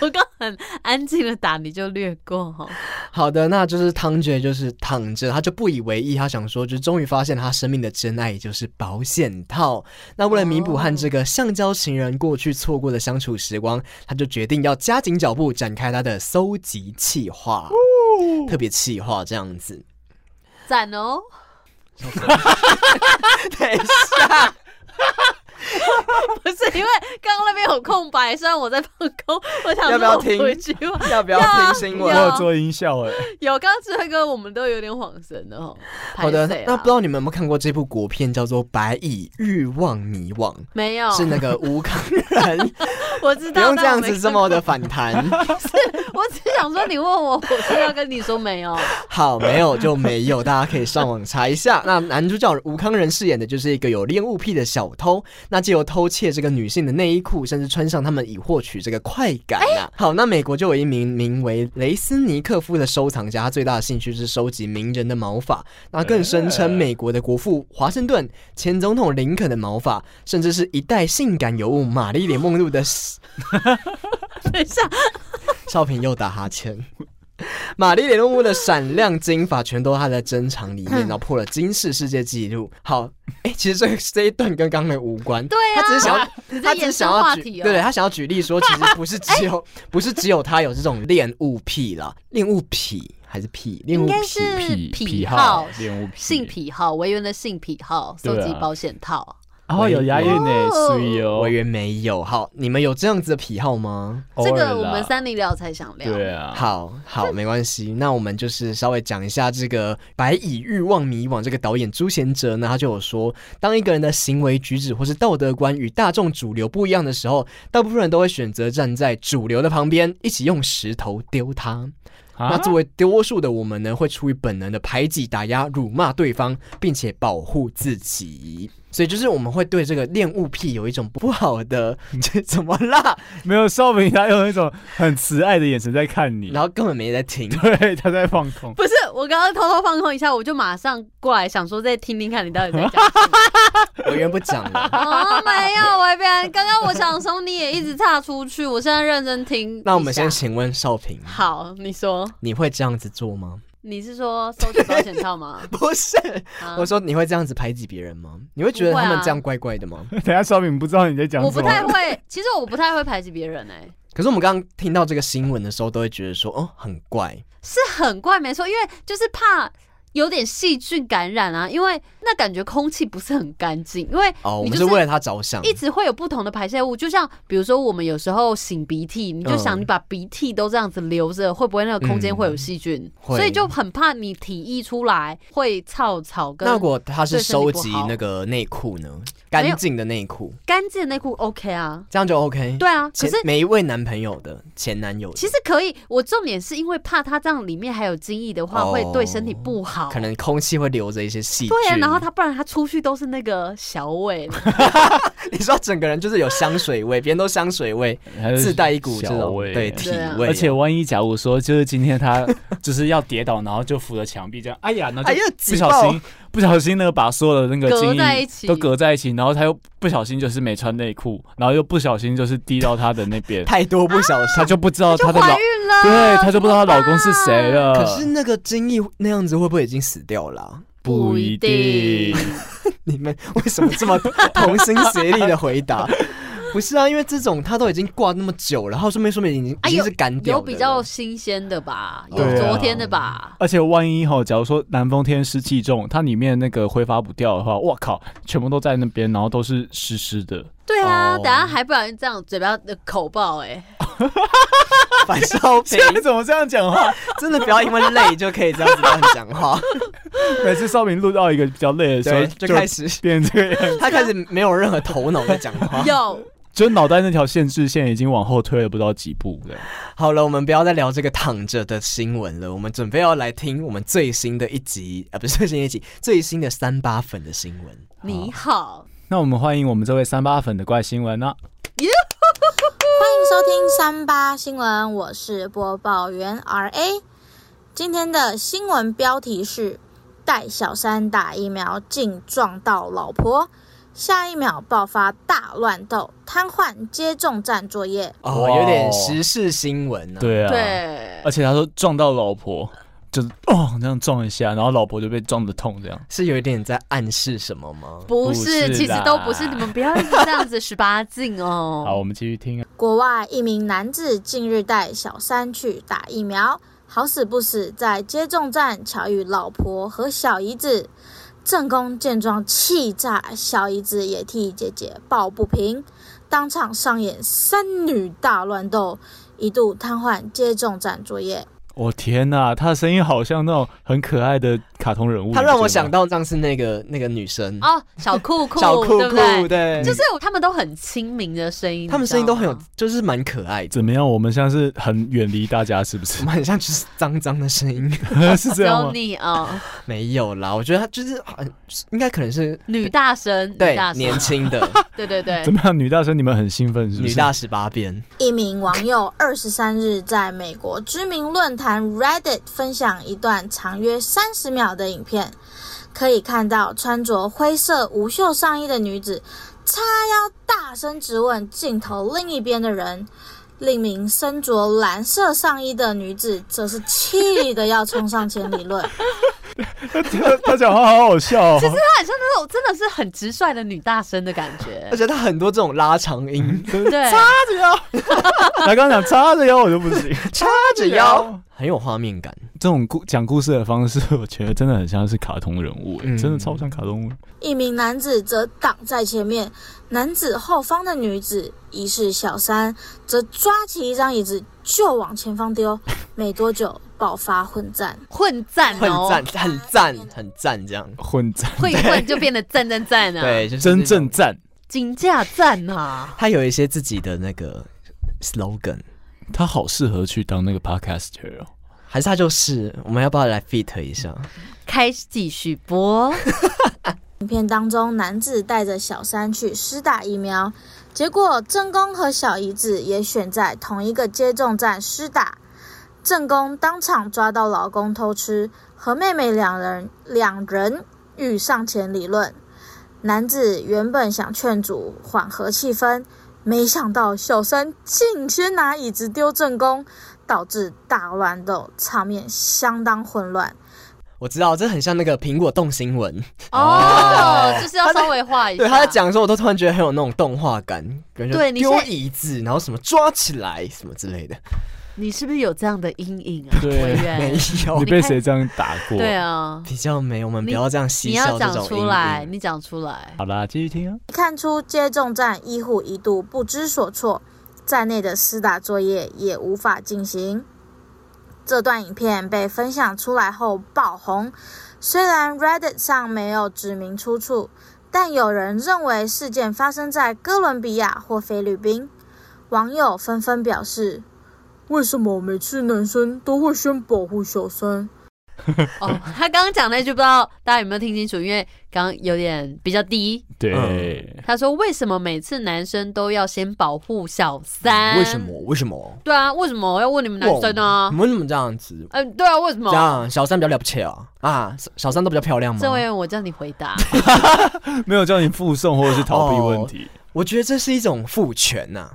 我刚很安静的打，你就略过哈。好的，那就是汤觉就是躺着，他就不以为意，他想说，就终于发现他生命的真爱就是保险套。那为了弥补和这个橡胶情人过去错过的相处时光，他就决定要加紧脚步，展开他的搜集计划，哦、特别计划这样子，赞哦！等一下。不是因为刚刚那边有空白，虽然我在放空，我想要不要听一句话，要不要听新闻？我有做音效哎，有。刚刚智慧哥，我们都有点恍神的哦。好的，那不知道你们有没有看过这部国片，叫做《白蚁欲望迷惘》？没有，是那个吴康仁。我知道，不用这样子这么的反弹。是，我只想说，你问我，我是要跟你说没有。好，没有就没有，大家可以上网查一下。那男主角吴康仁饰演的就是一个有恋物癖的小偷。那借由偷窃这个女性的内衣裤，甚至穿上他们以获取这个快感啊！欸、好，那美国就有一名名为雷斯尼克夫的收藏家，他最大的兴趣是收集名人的毛发。那更声称美国的国父华盛顿、前总统林肯的毛发，甚至是一代性感尤物玛丽莲梦露的。等一下，少平又打哈欠。玛丽莲梦露的闪亮金发全都在他的珍藏里面，然后破了金氏世界纪录。好，哎、欸，其实这这一段跟刚刚的无关。对啊，他只是想要，他只是想要举，哦、对对，他想要举例说，其实不是 只有，欸、不是只有他有这种恋物癖啦，恋物癖。还是癖？应该是癖好，恋物癖，性癖好，维园的性癖好，收集保险套。哦，有押韵呢，所以哦，我以为没有。好，你们有这样子的癖好吗？这个我们三零聊才想聊。对啊，好好，没关系。那我们就是稍微讲一下这个《白蚁欲望迷惘》这个导演朱贤哲呢，他就有说，当一个人的行为举止或是道德观与大众主流不一样的时候，大部分人都会选择站在主流的旁边，一起用石头丢他。啊、那作为多数的我们呢，会出于本能的排挤、打压、辱骂对方，并且保护自己。所以就是我们会对这个恋物癖有一种不好的，这怎么啦？没有说明他用一种很慈爱的眼神在看你，然后根本没在听，对，他在放空。不是，我刚刚偷偷放空一下，我就马上过来想说再听听看你到底在讲什么。我原不讲了。哦，没有，我边刚刚我想说你也一直岔出去，我现在认真听。那我们先请问少平，好，你说你会这样子做吗？你是说收集保险套吗？不是，啊、我说你会这样子排挤别人吗？你会觉得他们这样怪怪的吗？啊、等下小敏不知道你在讲什么。我不太会，其实我不太会排挤别人哎、欸。可是我们刚刚听到这个新闻的时候，都会觉得说哦，很怪，是很怪，没错，因为就是怕。有点细菌感染啊，因为那感觉空气不是很干净，因为哦，我们是为了他着想，一直会有不同的排泄物，就像比如说我们有时候擤鼻涕，你就想你把鼻涕都这样子留着，会不会那个空间会有细菌？所以就很怕你体液出来会臭草。跟那如果他是收集那个内裤呢？干净的内裤，干净的内裤 OK 啊，这样就 OK。对啊，可是每一位男朋友的前男友其实可以，我重点是因为怕他这样里面还有精液的话，会对身体不好。可能空气会留着一些细菌。对啊，然后他不然他出去都是那个小味。你说整个人就是有香水味，别人都香水味，自带一股这种味，对体味。而且万一假如说就是今天他就是要跌倒，然后就扶着墙壁这样，哎呀，那就不小心不小心那个把所有的那个精液都隔在一起，然后他又不小心就是没穿内裤，然后又不小心就是滴到他的那边，太多不小心，他就不知道他的老，对，他就不知道他老公是谁了。可是那个精液那样子会不会已经死掉了？不一定。你们为什么这么同心协力的回答？不是啊，因为这种它都已经挂那么久了，然后说明说明已经已经是干掉的。有比较新鲜的吧，有昨天的吧。而且万一哈，假如说南风天湿气重，它里面那个挥发不掉的话，我靠，全部都在那边，然后都是湿湿的。对啊，等下还不小心这样嘴巴的口爆哎。反少平，你怎么这样讲话？真的不要因为累就可以这样子乱讲话。每次少平录到一个比较累的时候，就开始变这个样子。他开始没有任何头脑在讲话。有。就脑袋那条限制线已经往后推了不知道几步了。好了，我们不要再聊这个躺着的新闻了，我们准备要来听我们最新的一集啊，不是最新一集，最新的三八粉的新闻。你好，那我们欢迎我们这位三八粉的怪新闻呢、啊。欢迎收听三八新闻，我是播报员 R A。今天的新闻标题是：带小三打疫苗竟撞到老婆。下一秒爆发大乱斗，瘫痪接种站作业。哦，有点时事新闻呢、啊。对啊，对。而且他说撞到老婆，就是哦这样撞一下，然后老婆就被撞得痛，这样是有一点在暗示什么吗？不是，不是其实都不是。你们不要一直这样子十八禁哦。好，我们继续听啊。国外一名男子近日带小三去打疫苗，好死不死在接种站巧遇老婆和小姨子。正宫见状气炸，小姨子也替姐姐抱不平，当场上演三女大乱斗，一度瘫痪接种站作业。我天呐，他的声音好像那种很可爱的卡通人物。他让我想到上次那个那个女生哦，小酷酷，小酷酷，对，对，就是他们都很亲民的声音，他们声音都很有，就是蛮可爱的。怎么样？我们像是很远离大家，是不是？我们很像就是脏脏的声音，是这样吗？你哦，没有啦，我觉得他就是很应该可能是女大生，对，年轻的，对对对。怎么样？女大生，你们很兴奋是不是？女大十八变。一名网友二十三日在美国知名论坛。Reddit 分享一段长约三十秒的影片，可以看到穿着灰色无袖上衣的女子叉腰大声质问镜头另一边的人，另一名身着蓝色上衣的女子则是气得要冲上前理论。他 他讲话好好笑哦，其实他很像那种真的是很直率的女大生的感觉，而且他很多这种拉长音，对不对？叉着腰，他刚刚讲叉着腰我就不行，叉着腰很有画面感，这种故讲故事的方式，我觉得真的很像是卡通人物，嗯、真的超像卡通人物。一名男子则挡在前面，男子后方的女子疑似小三，则抓起一张椅子就往前方丢。没多久，爆发混战，混战、哦，混战，很赞，很赞，这样混战，混一混就变得赞赞赞啊！对，就是、真正赞，金价赞啊！他有一些自己的那个 slogan，他好适合去当那个 podcaster 哦。还是他就是，我们要不要来 fit 一下？开始继续播。影片当中，男子带着小三去施打疫苗，结果正宫和小姨子也选在同一个接种站施打。正宫当场抓到老公偷吃，和妹妹两人两人欲上前理论。男子原本想劝阻缓和气氛，没想到小三竟先拿椅子丢正宫。导致大乱斗，场面相当混乱。我知道，这很像那个苹果动新闻哦，就是要稍微画一下。对，他在讲的时候，我都突然觉得很有那种动画感，感觉对，丢椅子，然后什么抓起来，什么之类的。你是不是有这样的阴影啊？对，没有。你被谁这样打过？对啊，比较没有，我们不要这样嬉笑这种。你要讲出来，你讲出来。好啦，继续听啊。看出接种站医护一度不知所措。在内的施打作业也无法进行。这段影片被分享出来后爆红，虽然 Reddit 上没有指明出处，但有人认为事件发生在哥伦比亚或菲律宾。网友纷纷表示：“为什么每次男生都会先保护小三？”哦，他刚刚讲那句不知道大家有没有听清楚，因为刚刚有点比较低。对，嗯、他说为什么每次男生都要先保护小三？为什么？为什么？对啊，为什么我要问你们男生呢？为什么这样子？嗯、呃，对啊，为什么？这样小三比较了不起啊？啊，小三都比较漂亮吗？这位我叫你回答，没有叫你附送或者是逃避问题。哦、我觉得这是一种父权呐、啊。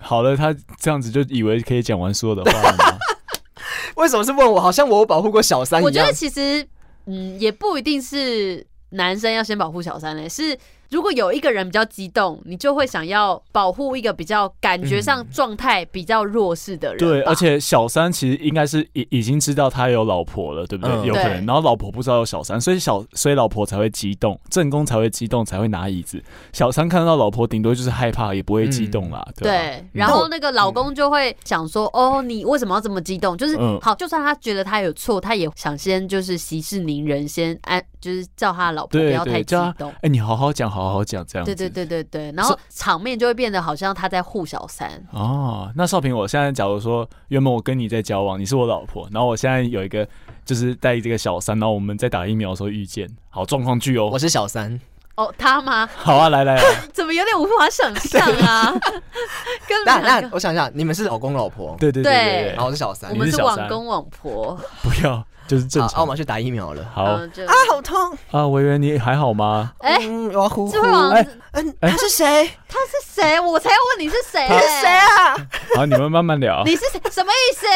好了，他这样子就以为可以讲完所有的话了吗？为什么是问我？好像我有保护过小三一样。我觉得其实，嗯，也不一定是男生要先保护小三嘞，是。如果有一个人比较激动，你就会想要保护一个比较感觉上状态比较弱势的人。对，而且小三其实应该是已已经知道他有老婆了，对不对？嗯、有可能，然后老婆不知道有小三，所以小所以老婆才会激动，正宫才会激动，才会拿椅子。小三看到老婆，顶多就是害怕，也不会激动啦。嗯、对，对，然后那个老公就会想说：“嗯、哦，你为什么要这么激动？就是、嗯、好，就算他觉得他有错，他也想先就是息事宁人，先安，就是叫他老婆不要太激动。哎、欸，你好好讲，好好好讲，这样。对对对对对，然后场面就会变得好像他在护小三哦。那少平，我现在假如说原本我跟你在交往，你是我老婆，然后我现在有一个就是带这个小三，然后我们在打疫苗的时候遇见，好状况剧哦。我是小三哦，他吗？好啊，来来来，怎么有点无法想象啊？跟那那我想想，你们是老公老婆？对对对对，然后我是小三，我们是网公网婆。不要。就是正常。啊，我们去打疫苗了。好啊，好痛啊！维园你还好吗？哎，我要呼呼。哎，嗯，他是谁？他是谁？我才要问你是谁？你是谁啊？好，你们慢慢聊。你是谁？什么意思？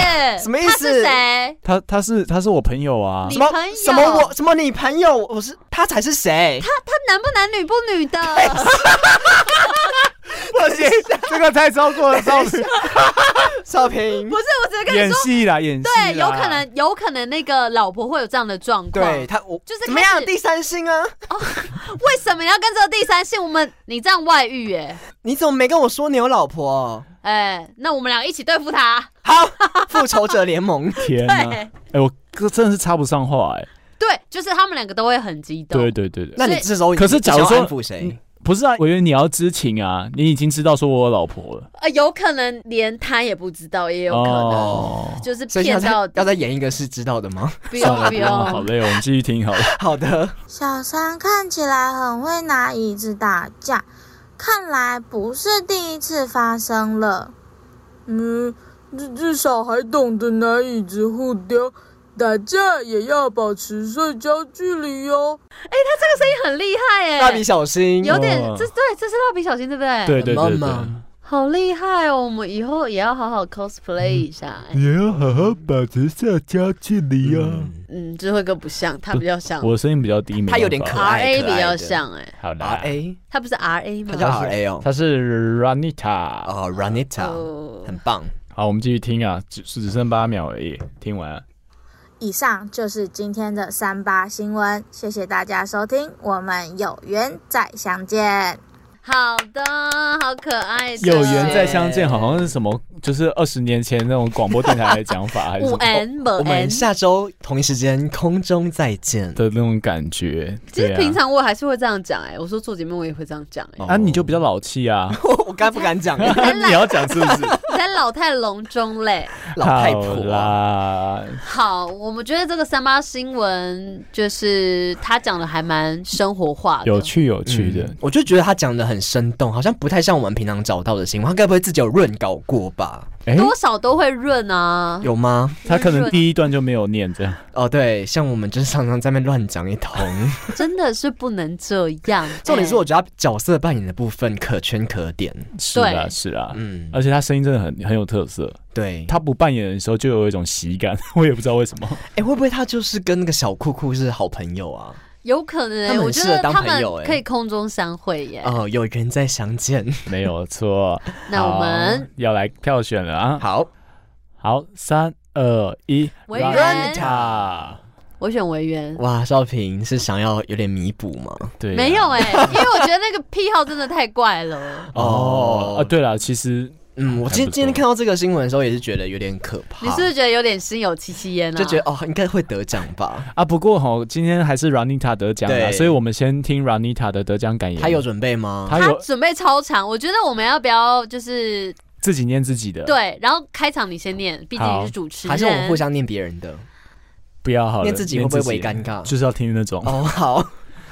什么意思？他是谁？他他是他是我朋友啊。什么什么我什么你朋友？我是他才是谁？他他男不男女不女的？不行，这个太超过了，少平。少平，不是，我只是跟你说演戏啦，演戏。对，有可能，有可能那个老婆会有这样的状况。对他，我就是怎么样？第三性啊？哦，为什么你要跟这个第三性？我们你这样外遇哎？你怎么没跟我说你有老婆？哎，那我们俩一起对付他。好，复仇者联盟。天哪！哎，我哥真的是插不上话哎。对，就是他们两个都会很激动。对对对对。那你这时候可是假如说安抚谁？不是啊，我以为你要知情啊，你已经知道说我有老婆了。啊，有可能连他也不知道，也有可能，哦、就是骗到。要再演一个是知道的吗？不用不用，好累哦，我们继续听好了。好的。小三看起来很会拿椅子打架，看来不是第一次发生了。嗯，至至少还懂得拿椅子互丢。打架也要保持社交距离哦。哎、欸，他这个声音很厉害哎，蜡笔小新有点，这对，这是蜡笔小新对不对？对对对对，好厉害哦！我们以后也要好好 cosplay 一下，也要好好保持社交距离哦。嗯，智慧哥不像，他比较像，我的声音比较低，他有点可爱，R A 比较像哎。好的，R A，他不是 R A 吗？他叫 R A 哦，他是 Ranita 哦，Ranita，很棒。好，我们继续听啊，只只剩八秒而已，听完。以上就是今天的三八新闻，谢谢大家收听，我们有缘再相见。好的，好可爱。有缘再相见，好像是什么？就是二十年前那种广播电台的讲法，还是什么？我们下周同一时间空中再见的那种感觉。其实平常我还是会这样讲哎，我说做节目我也会这样讲哎。啊，你就比较老气啊！我该不敢讲，你要讲是不是？你在老态龙钟嘞，老太婆啦。好，我们觉得这个三八新闻就是他讲的还蛮生活化的，有趣有趣的。我就觉得他讲的很。很生动，好像不太像我们平常找到的新闻。他该不会自己有润稿过吧？欸、多少都会润啊，有吗？他可能第一段就没有念这样。哦，对，像我们就是常常在那乱讲一通，真的是不能这样。重点是我觉得他角色扮演的部分可圈可点。是啊，是啊，嗯，而且他声音真的很很有特色。对，他不扮演的时候就有一种喜感，我也不知道为什么。哎、欸，会不会他就是跟那个小酷酷是好朋友啊？有可能、欸，我觉得他们可以空中相会耶。哦，有缘再相见，没有错。那我们要来票选了啊！好，好，三二一，维园塔，我选维园。哇，少平是想要有点弥补吗？对、啊，没有哎、欸，因为我觉得那个癖好真的太怪了。哦，啊，对了，其实。嗯，我今今天看到这个新闻的时候，也是觉得有点可怕。你是不是觉得有点心有戚戚焉呢？就觉得哦，应该会得奖吧？啊，不过哈，今天还是 Ranita 得奖了，所以我们先听 Ranita 的得奖感言。他有准备吗？他有准备超长，我觉得我们要不要就是自己念自己的？对，然后开场你先念，毕竟你是主持人。还是我们互相念别人的？不要好了，念自己会不会微尴尬？就是要听那种哦，好。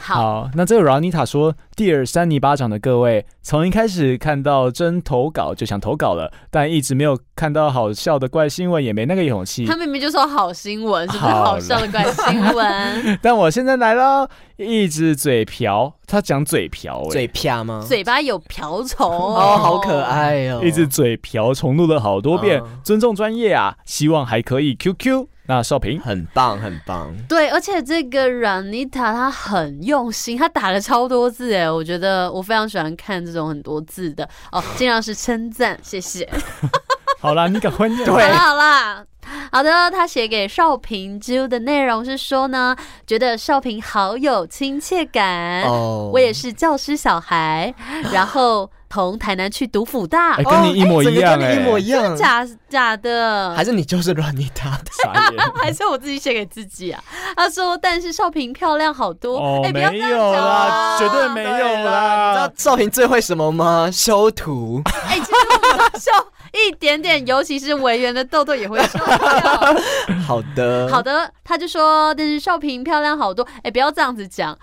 好，那这个 Ranita 说：“Dear 三尼巴掌的各位，从一开始看到真投稿就想投稿了，但一直没有看到好笑的怪新闻，也没那个勇气。”他明明就说好新闻，是不是好笑的怪新闻？但我现在来了，一直嘴瓢，他讲嘴瓢、欸，嘴瓢吗？嘴巴有瓢虫哦，好可爱哦，一直嘴瓢，重录了好多遍，哦、尊重专业啊，希望还可以 QQ。那少平很棒，很棒。对，而且这个 Ranita 他很用心，她打了超多字哎，我觉得我非常喜欢看这种很多字的哦，尽量是称赞，谢谢。好啦，你赶快念。对，好啦，好的。他写给少平之的内容是说呢，觉得少平好有亲切感。哦，我也是教师小孩，然后。从台南去读辅大，欸，跟你一模一样，欸，一模一样，假假的，还是你就是乱你他 还是我自己写给自己啊？他说，但是少平漂亮好多，哦，欸，没有啦，绝对没有啦。你知道少平最会什么吗？修图。哎，欸，其实我修一点点，尤其是委员的痘痘也会修掉。好的，好的，他就说，但是少平漂亮好多，哎，欸，不要这样子讲，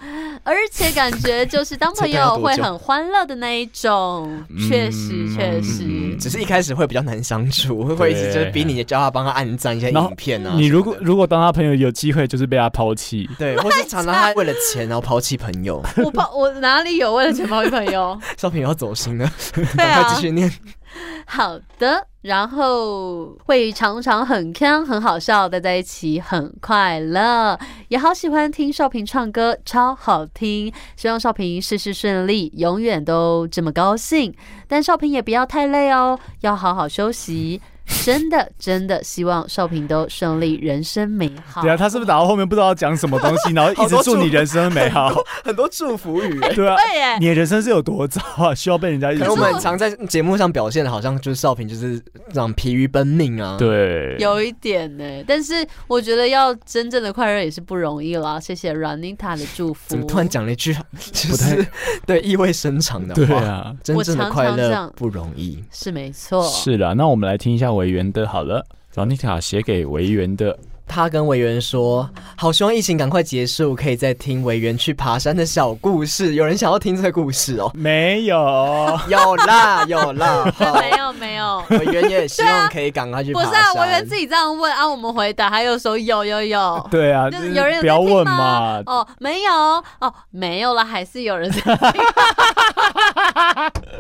而且感觉就是当朋友 会很欢乐的那一种。确实，确实，只是一开始会比较难相处，会会一直就是逼你叫他帮他按赞一些影片啊。你如果如果当他朋友有机会，就是被他抛弃，对，或是常常他为了钱然后抛弃朋友。我抛我哪里有为了钱抛弃朋友？少平要走心了，赶快继续念。好的，然后会常常很康很好笑，待在一起很快乐，也好喜欢听少平唱歌，超好听。希望少平事事顺利，永远都这么高兴。但少平也不要太累哦，要好好休息。真的真的希望少平都顺利，人生美好。对啊，他是不是打到后面不知道要讲什么东西，然后一直祝你人生美好，很多祝福语。对啊，你的人生是有多糟啊？需要被人家？一直我们常在节目上表现的，好像就是少平就是这样疲于奔命啊。对，有一点呢。但是我觉得要真正的快乐也是不容易啦。谢谢 Ranita 的祝福。怎么突然讲了一句 就是 对意味深长的话？对啊，真正的快乐不容易，是没错。是的，那我们来听一下。维园的好了，Ranita 写给维园的，他跟维园说：“好希望疫情赶快结束，可以再听维园去爬山的小故事。”有人想要听这个故事哦？没有，有啦，有啦，没有没有。委员也希望可以赶快去爬山。不是啊，委员自己这样问啊，我们回答，还有说有有有。对啊，就是有人不要问嘛。哦，没有哦，没有了，还是有人在听。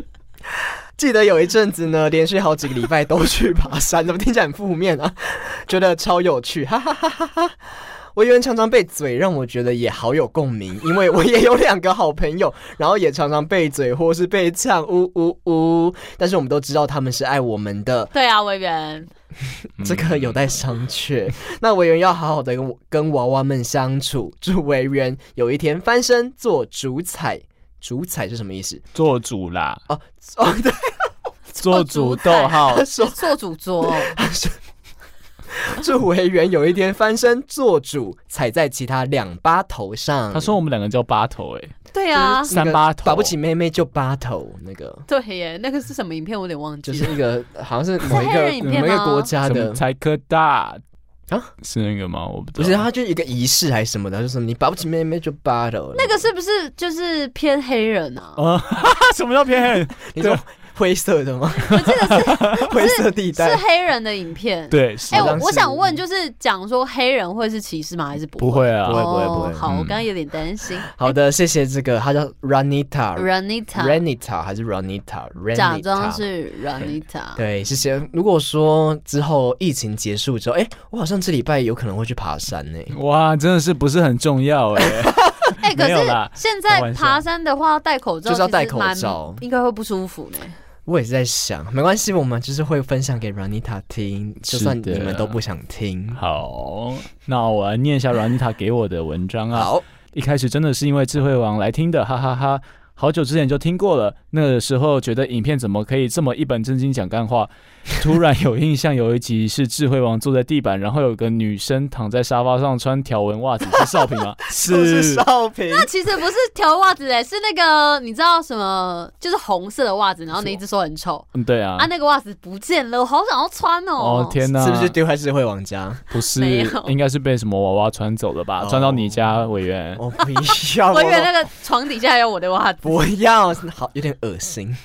记得有一阵子呢，连续好几个礼拜都去爬山，怎么听起来很负面啊？觉得超有趣，哈哈哈哈哈！委员常常被嘴，让我觉得也好有共鸣，因为我也有两个好朋友，然后也常常被嘴或是被呛，呜呜呜。但是我们都知道他们是爱我们的。对啊，委员，这个有待商榷。那委员要好好的跟跟娃娃们相处，祝委员有一天翻身做主宰。主宰是什么意思？做主啦。哦 哦，对。做主逗号 说，做主桌。祝维园有一天翻身做主，踩在其他两八头上。他说我们两个叫八头，哎，对啊，三八头，保不起妹妹就八头那个。对耶，那个是什么影片？我有点忘记了。就是一个好像是某一个某一个国家的才科大啊，是那个吗？我不知道，不是，他就一个仪式还是什么的，就是你保不齐妹妹就 battle。那个是不是就是偏黑人啊？啊，什么叫偏黑人？你说。灰色的吗？我记得是 灰色地带，是黑人的影片。对，哎，我我想问，就是讲说黑人会是歧视吗？还是不会？不会啊，不会，不会，不会。好，我刚刚有点担心。好的，谢谢这个，他叫 Ranita，Ranita，Ranita 还是 Ranita？假装是 Ranita。对，谢谢。如果说之后疫情结束之后，哎，我好像这礼拜有可能会去爬山呢。哇，真的是不是很重要哎？哎，可是现在爬山的话，戴口罩就是要戴口罩，应该会不舒服呢。我也是在想，没关系，我们就是会分享给 Ranita 听，就算你们都不想听。好，那我来念一下 Ranita 给我的文章啊。好，一开始真的是因为智慧王来听的，哈哈哈哈。好久之前就听过了，那个时候觉得影片怎么可以这么一本正经讲干话？突然有印象，有一集是智慧王坐在地板，然后有个女生躺在沙发上穿条纹袜子，是少平吗？是，是少平。那其实不是条纹袜子哎，是那个你知道什么？就是红色的袜子，然后你一直说很丑。嗯，对啊。啊，那个袜子不见了，我好想要穿哦。哦天哪，是不是丢在智慧王家？不是，应该是被什么娃娃穿走了吧？穿到你家委员。我不要。我以为那个床底下还有我的袜子。不要。好，有点恶心。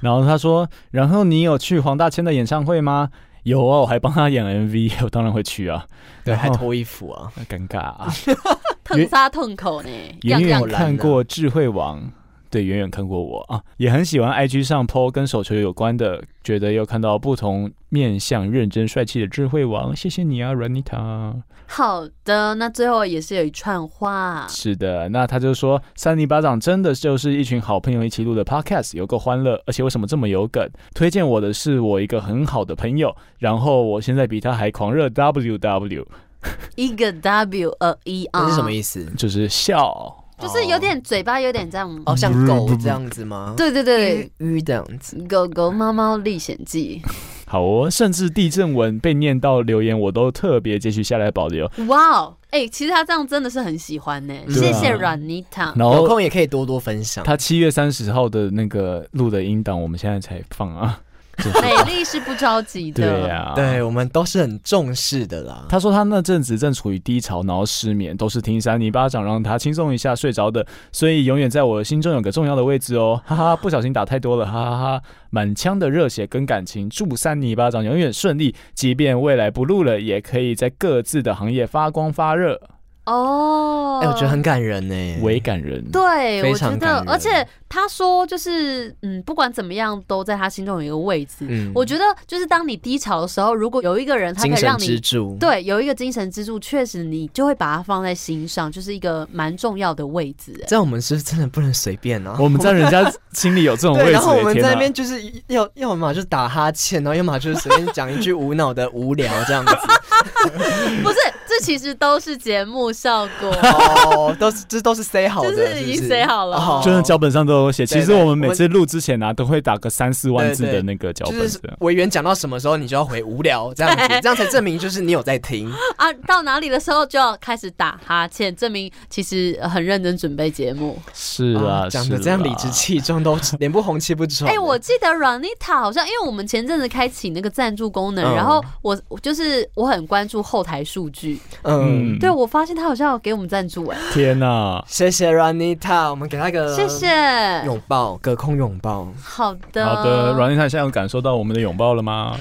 然后他说：“然后你有去黄大谦的演唱会吗？”有啊，我还帮他演 MV，我当然会去啊。对，还脱衣服啊，尴尬啊，痛杀痛口呢。远远看过智慧王。对，远远看过我啊，也很喜欢 IG 上 po 跟手球有关的，觉得又看到不同面向、认真帅气的智慧王，谢谢你啊，Ranita。好的，那最后也是有一串话。是的，那他就说，三尼巴掌真的就是一群好朋友一起录的 Podcast，有够欢乐，而且为什么这么有梗？推荐我的是我一个很好的朋友，然后我现在比他还狂热 WW，一个 W 而已啊，这是什么意思？就是笑。就是有点嘴巴有点这样，哦，像狗这样子吗？对对对，鱼这样子，狗狗猫猫历险记。好哦，甚至地震文被念到留言，我都特别截取下来保留。哇哦，哎，其实他这样真的是很喜欢呢。谢谢 Ranita，然后有空也可以多多分享。他七月三十号的那个录的音档，我们现在才放啊。美丽是不着急的，对呀、啊，对我们都是很重视的啦。他说他那阵子正处于低潮，然后失眠，都是听三泥巴掌让他轻松一下睡着的，所以永远在我心中有个重要的位置哦，哈哈，不小心打太多了，哈哈哈，满腔的热血跟感情，祝三泥巴掌永远顺利，即便未来不录了，也可以在各自的行业发光发热。哦，哎，我觉得很感人呢，微感人。对，我觉得，而且他说就是，嗯，不管怎么样，都在他心中有一个位置。嗯，我觉得就是当你低潮的时候，如果有一个人他可以让你，对，有一个精神支柱，确实你就会把它放在心上，就是一个蛮重要的位置。这样我们是不是真的不能随便呢？我们在人家心里有这种位置，然后我们在那边就是要要么就是打哈欠，然后要么就是随便讲一句无脑的无聊这样子。不是，这其实都是节目效果哦，都是这都是 say 好的，就是已经 say 好了，就是脚本上都其实我们每次录之前呢，都会打个三四万字的那个脚本。委员讲到什么时候，你就要回无聊这样子，这样才证明就是你有在听 啊。到哪里的时候就要开始打哈欠，证明其实很认真准备节目。是啊，讲的这样理直气壮，都脸不红气不喘。哎，我记得 Ranita 好像，因为我们前阵子开启那个赞助功能，然后我就是我很关注后台数据，嗯，对，我发现他好像要给我们赞助哎，天哪，谢谢 Ranita，我们给他个谢谢拥抱，隔空拥抱，好的，好的，Ranita 现在有感受到我们的拥抱了吗？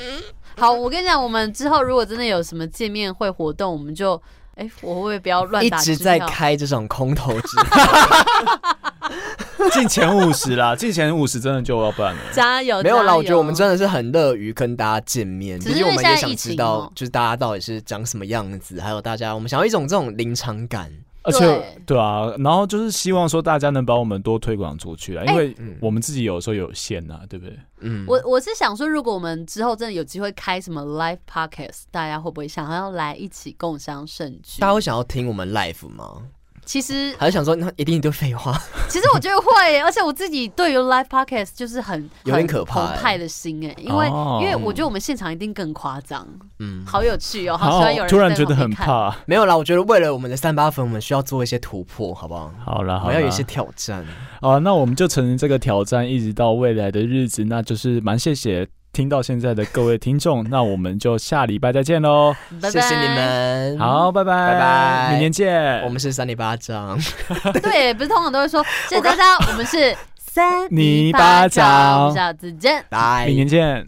好，我跟你讲，我们之后如果真的有什么见面会活动，我们就，哎，我会不会不要乱打？一直在开这种空头支票。进前五十啦，进前五十真的就要办了。加油！没有啦，我觉得我们真的是很乐于跟大家见面，只是因为我们也想知道，哦、就是大家到底是长什么样子，还有大家，我们想要一种这种临场感。而且，对啊，然后就是希望说大家能把我们多推广出去啊，因为我们自己有时候有限呐、啊，对不对？嗯，我我是想说，如果我们之后真的有机会开什么 live podcast，大家会不会想要来一起共享盛举？大家会想要听我们 live 吗？其实还是想说，那一定一堆废话。其实我觉得会，而且我自己对于 live podcast 就是很有点可怕，澎湃的心哎，因为、哦、因为我觉得我们现场一定更夸张，嗯，好有趣哦，好喜欢有人突然觉得很怕。没有啦，我觉得为了我们的三八粉，我们需要做一些突破，好不好？好了，我要有一些挑战。好，那我们就承认这个挑战，一直到未来的日子，那就是蛮谢谢。听到现在的各位听众，那我们就下礼拜再见喽！谢谢你们，好，拜拜，拜拜，明年见。我们是三里八掌，对，不是通常都会说谢谢大家，我们是三里八掌，下次见，拜，明年见。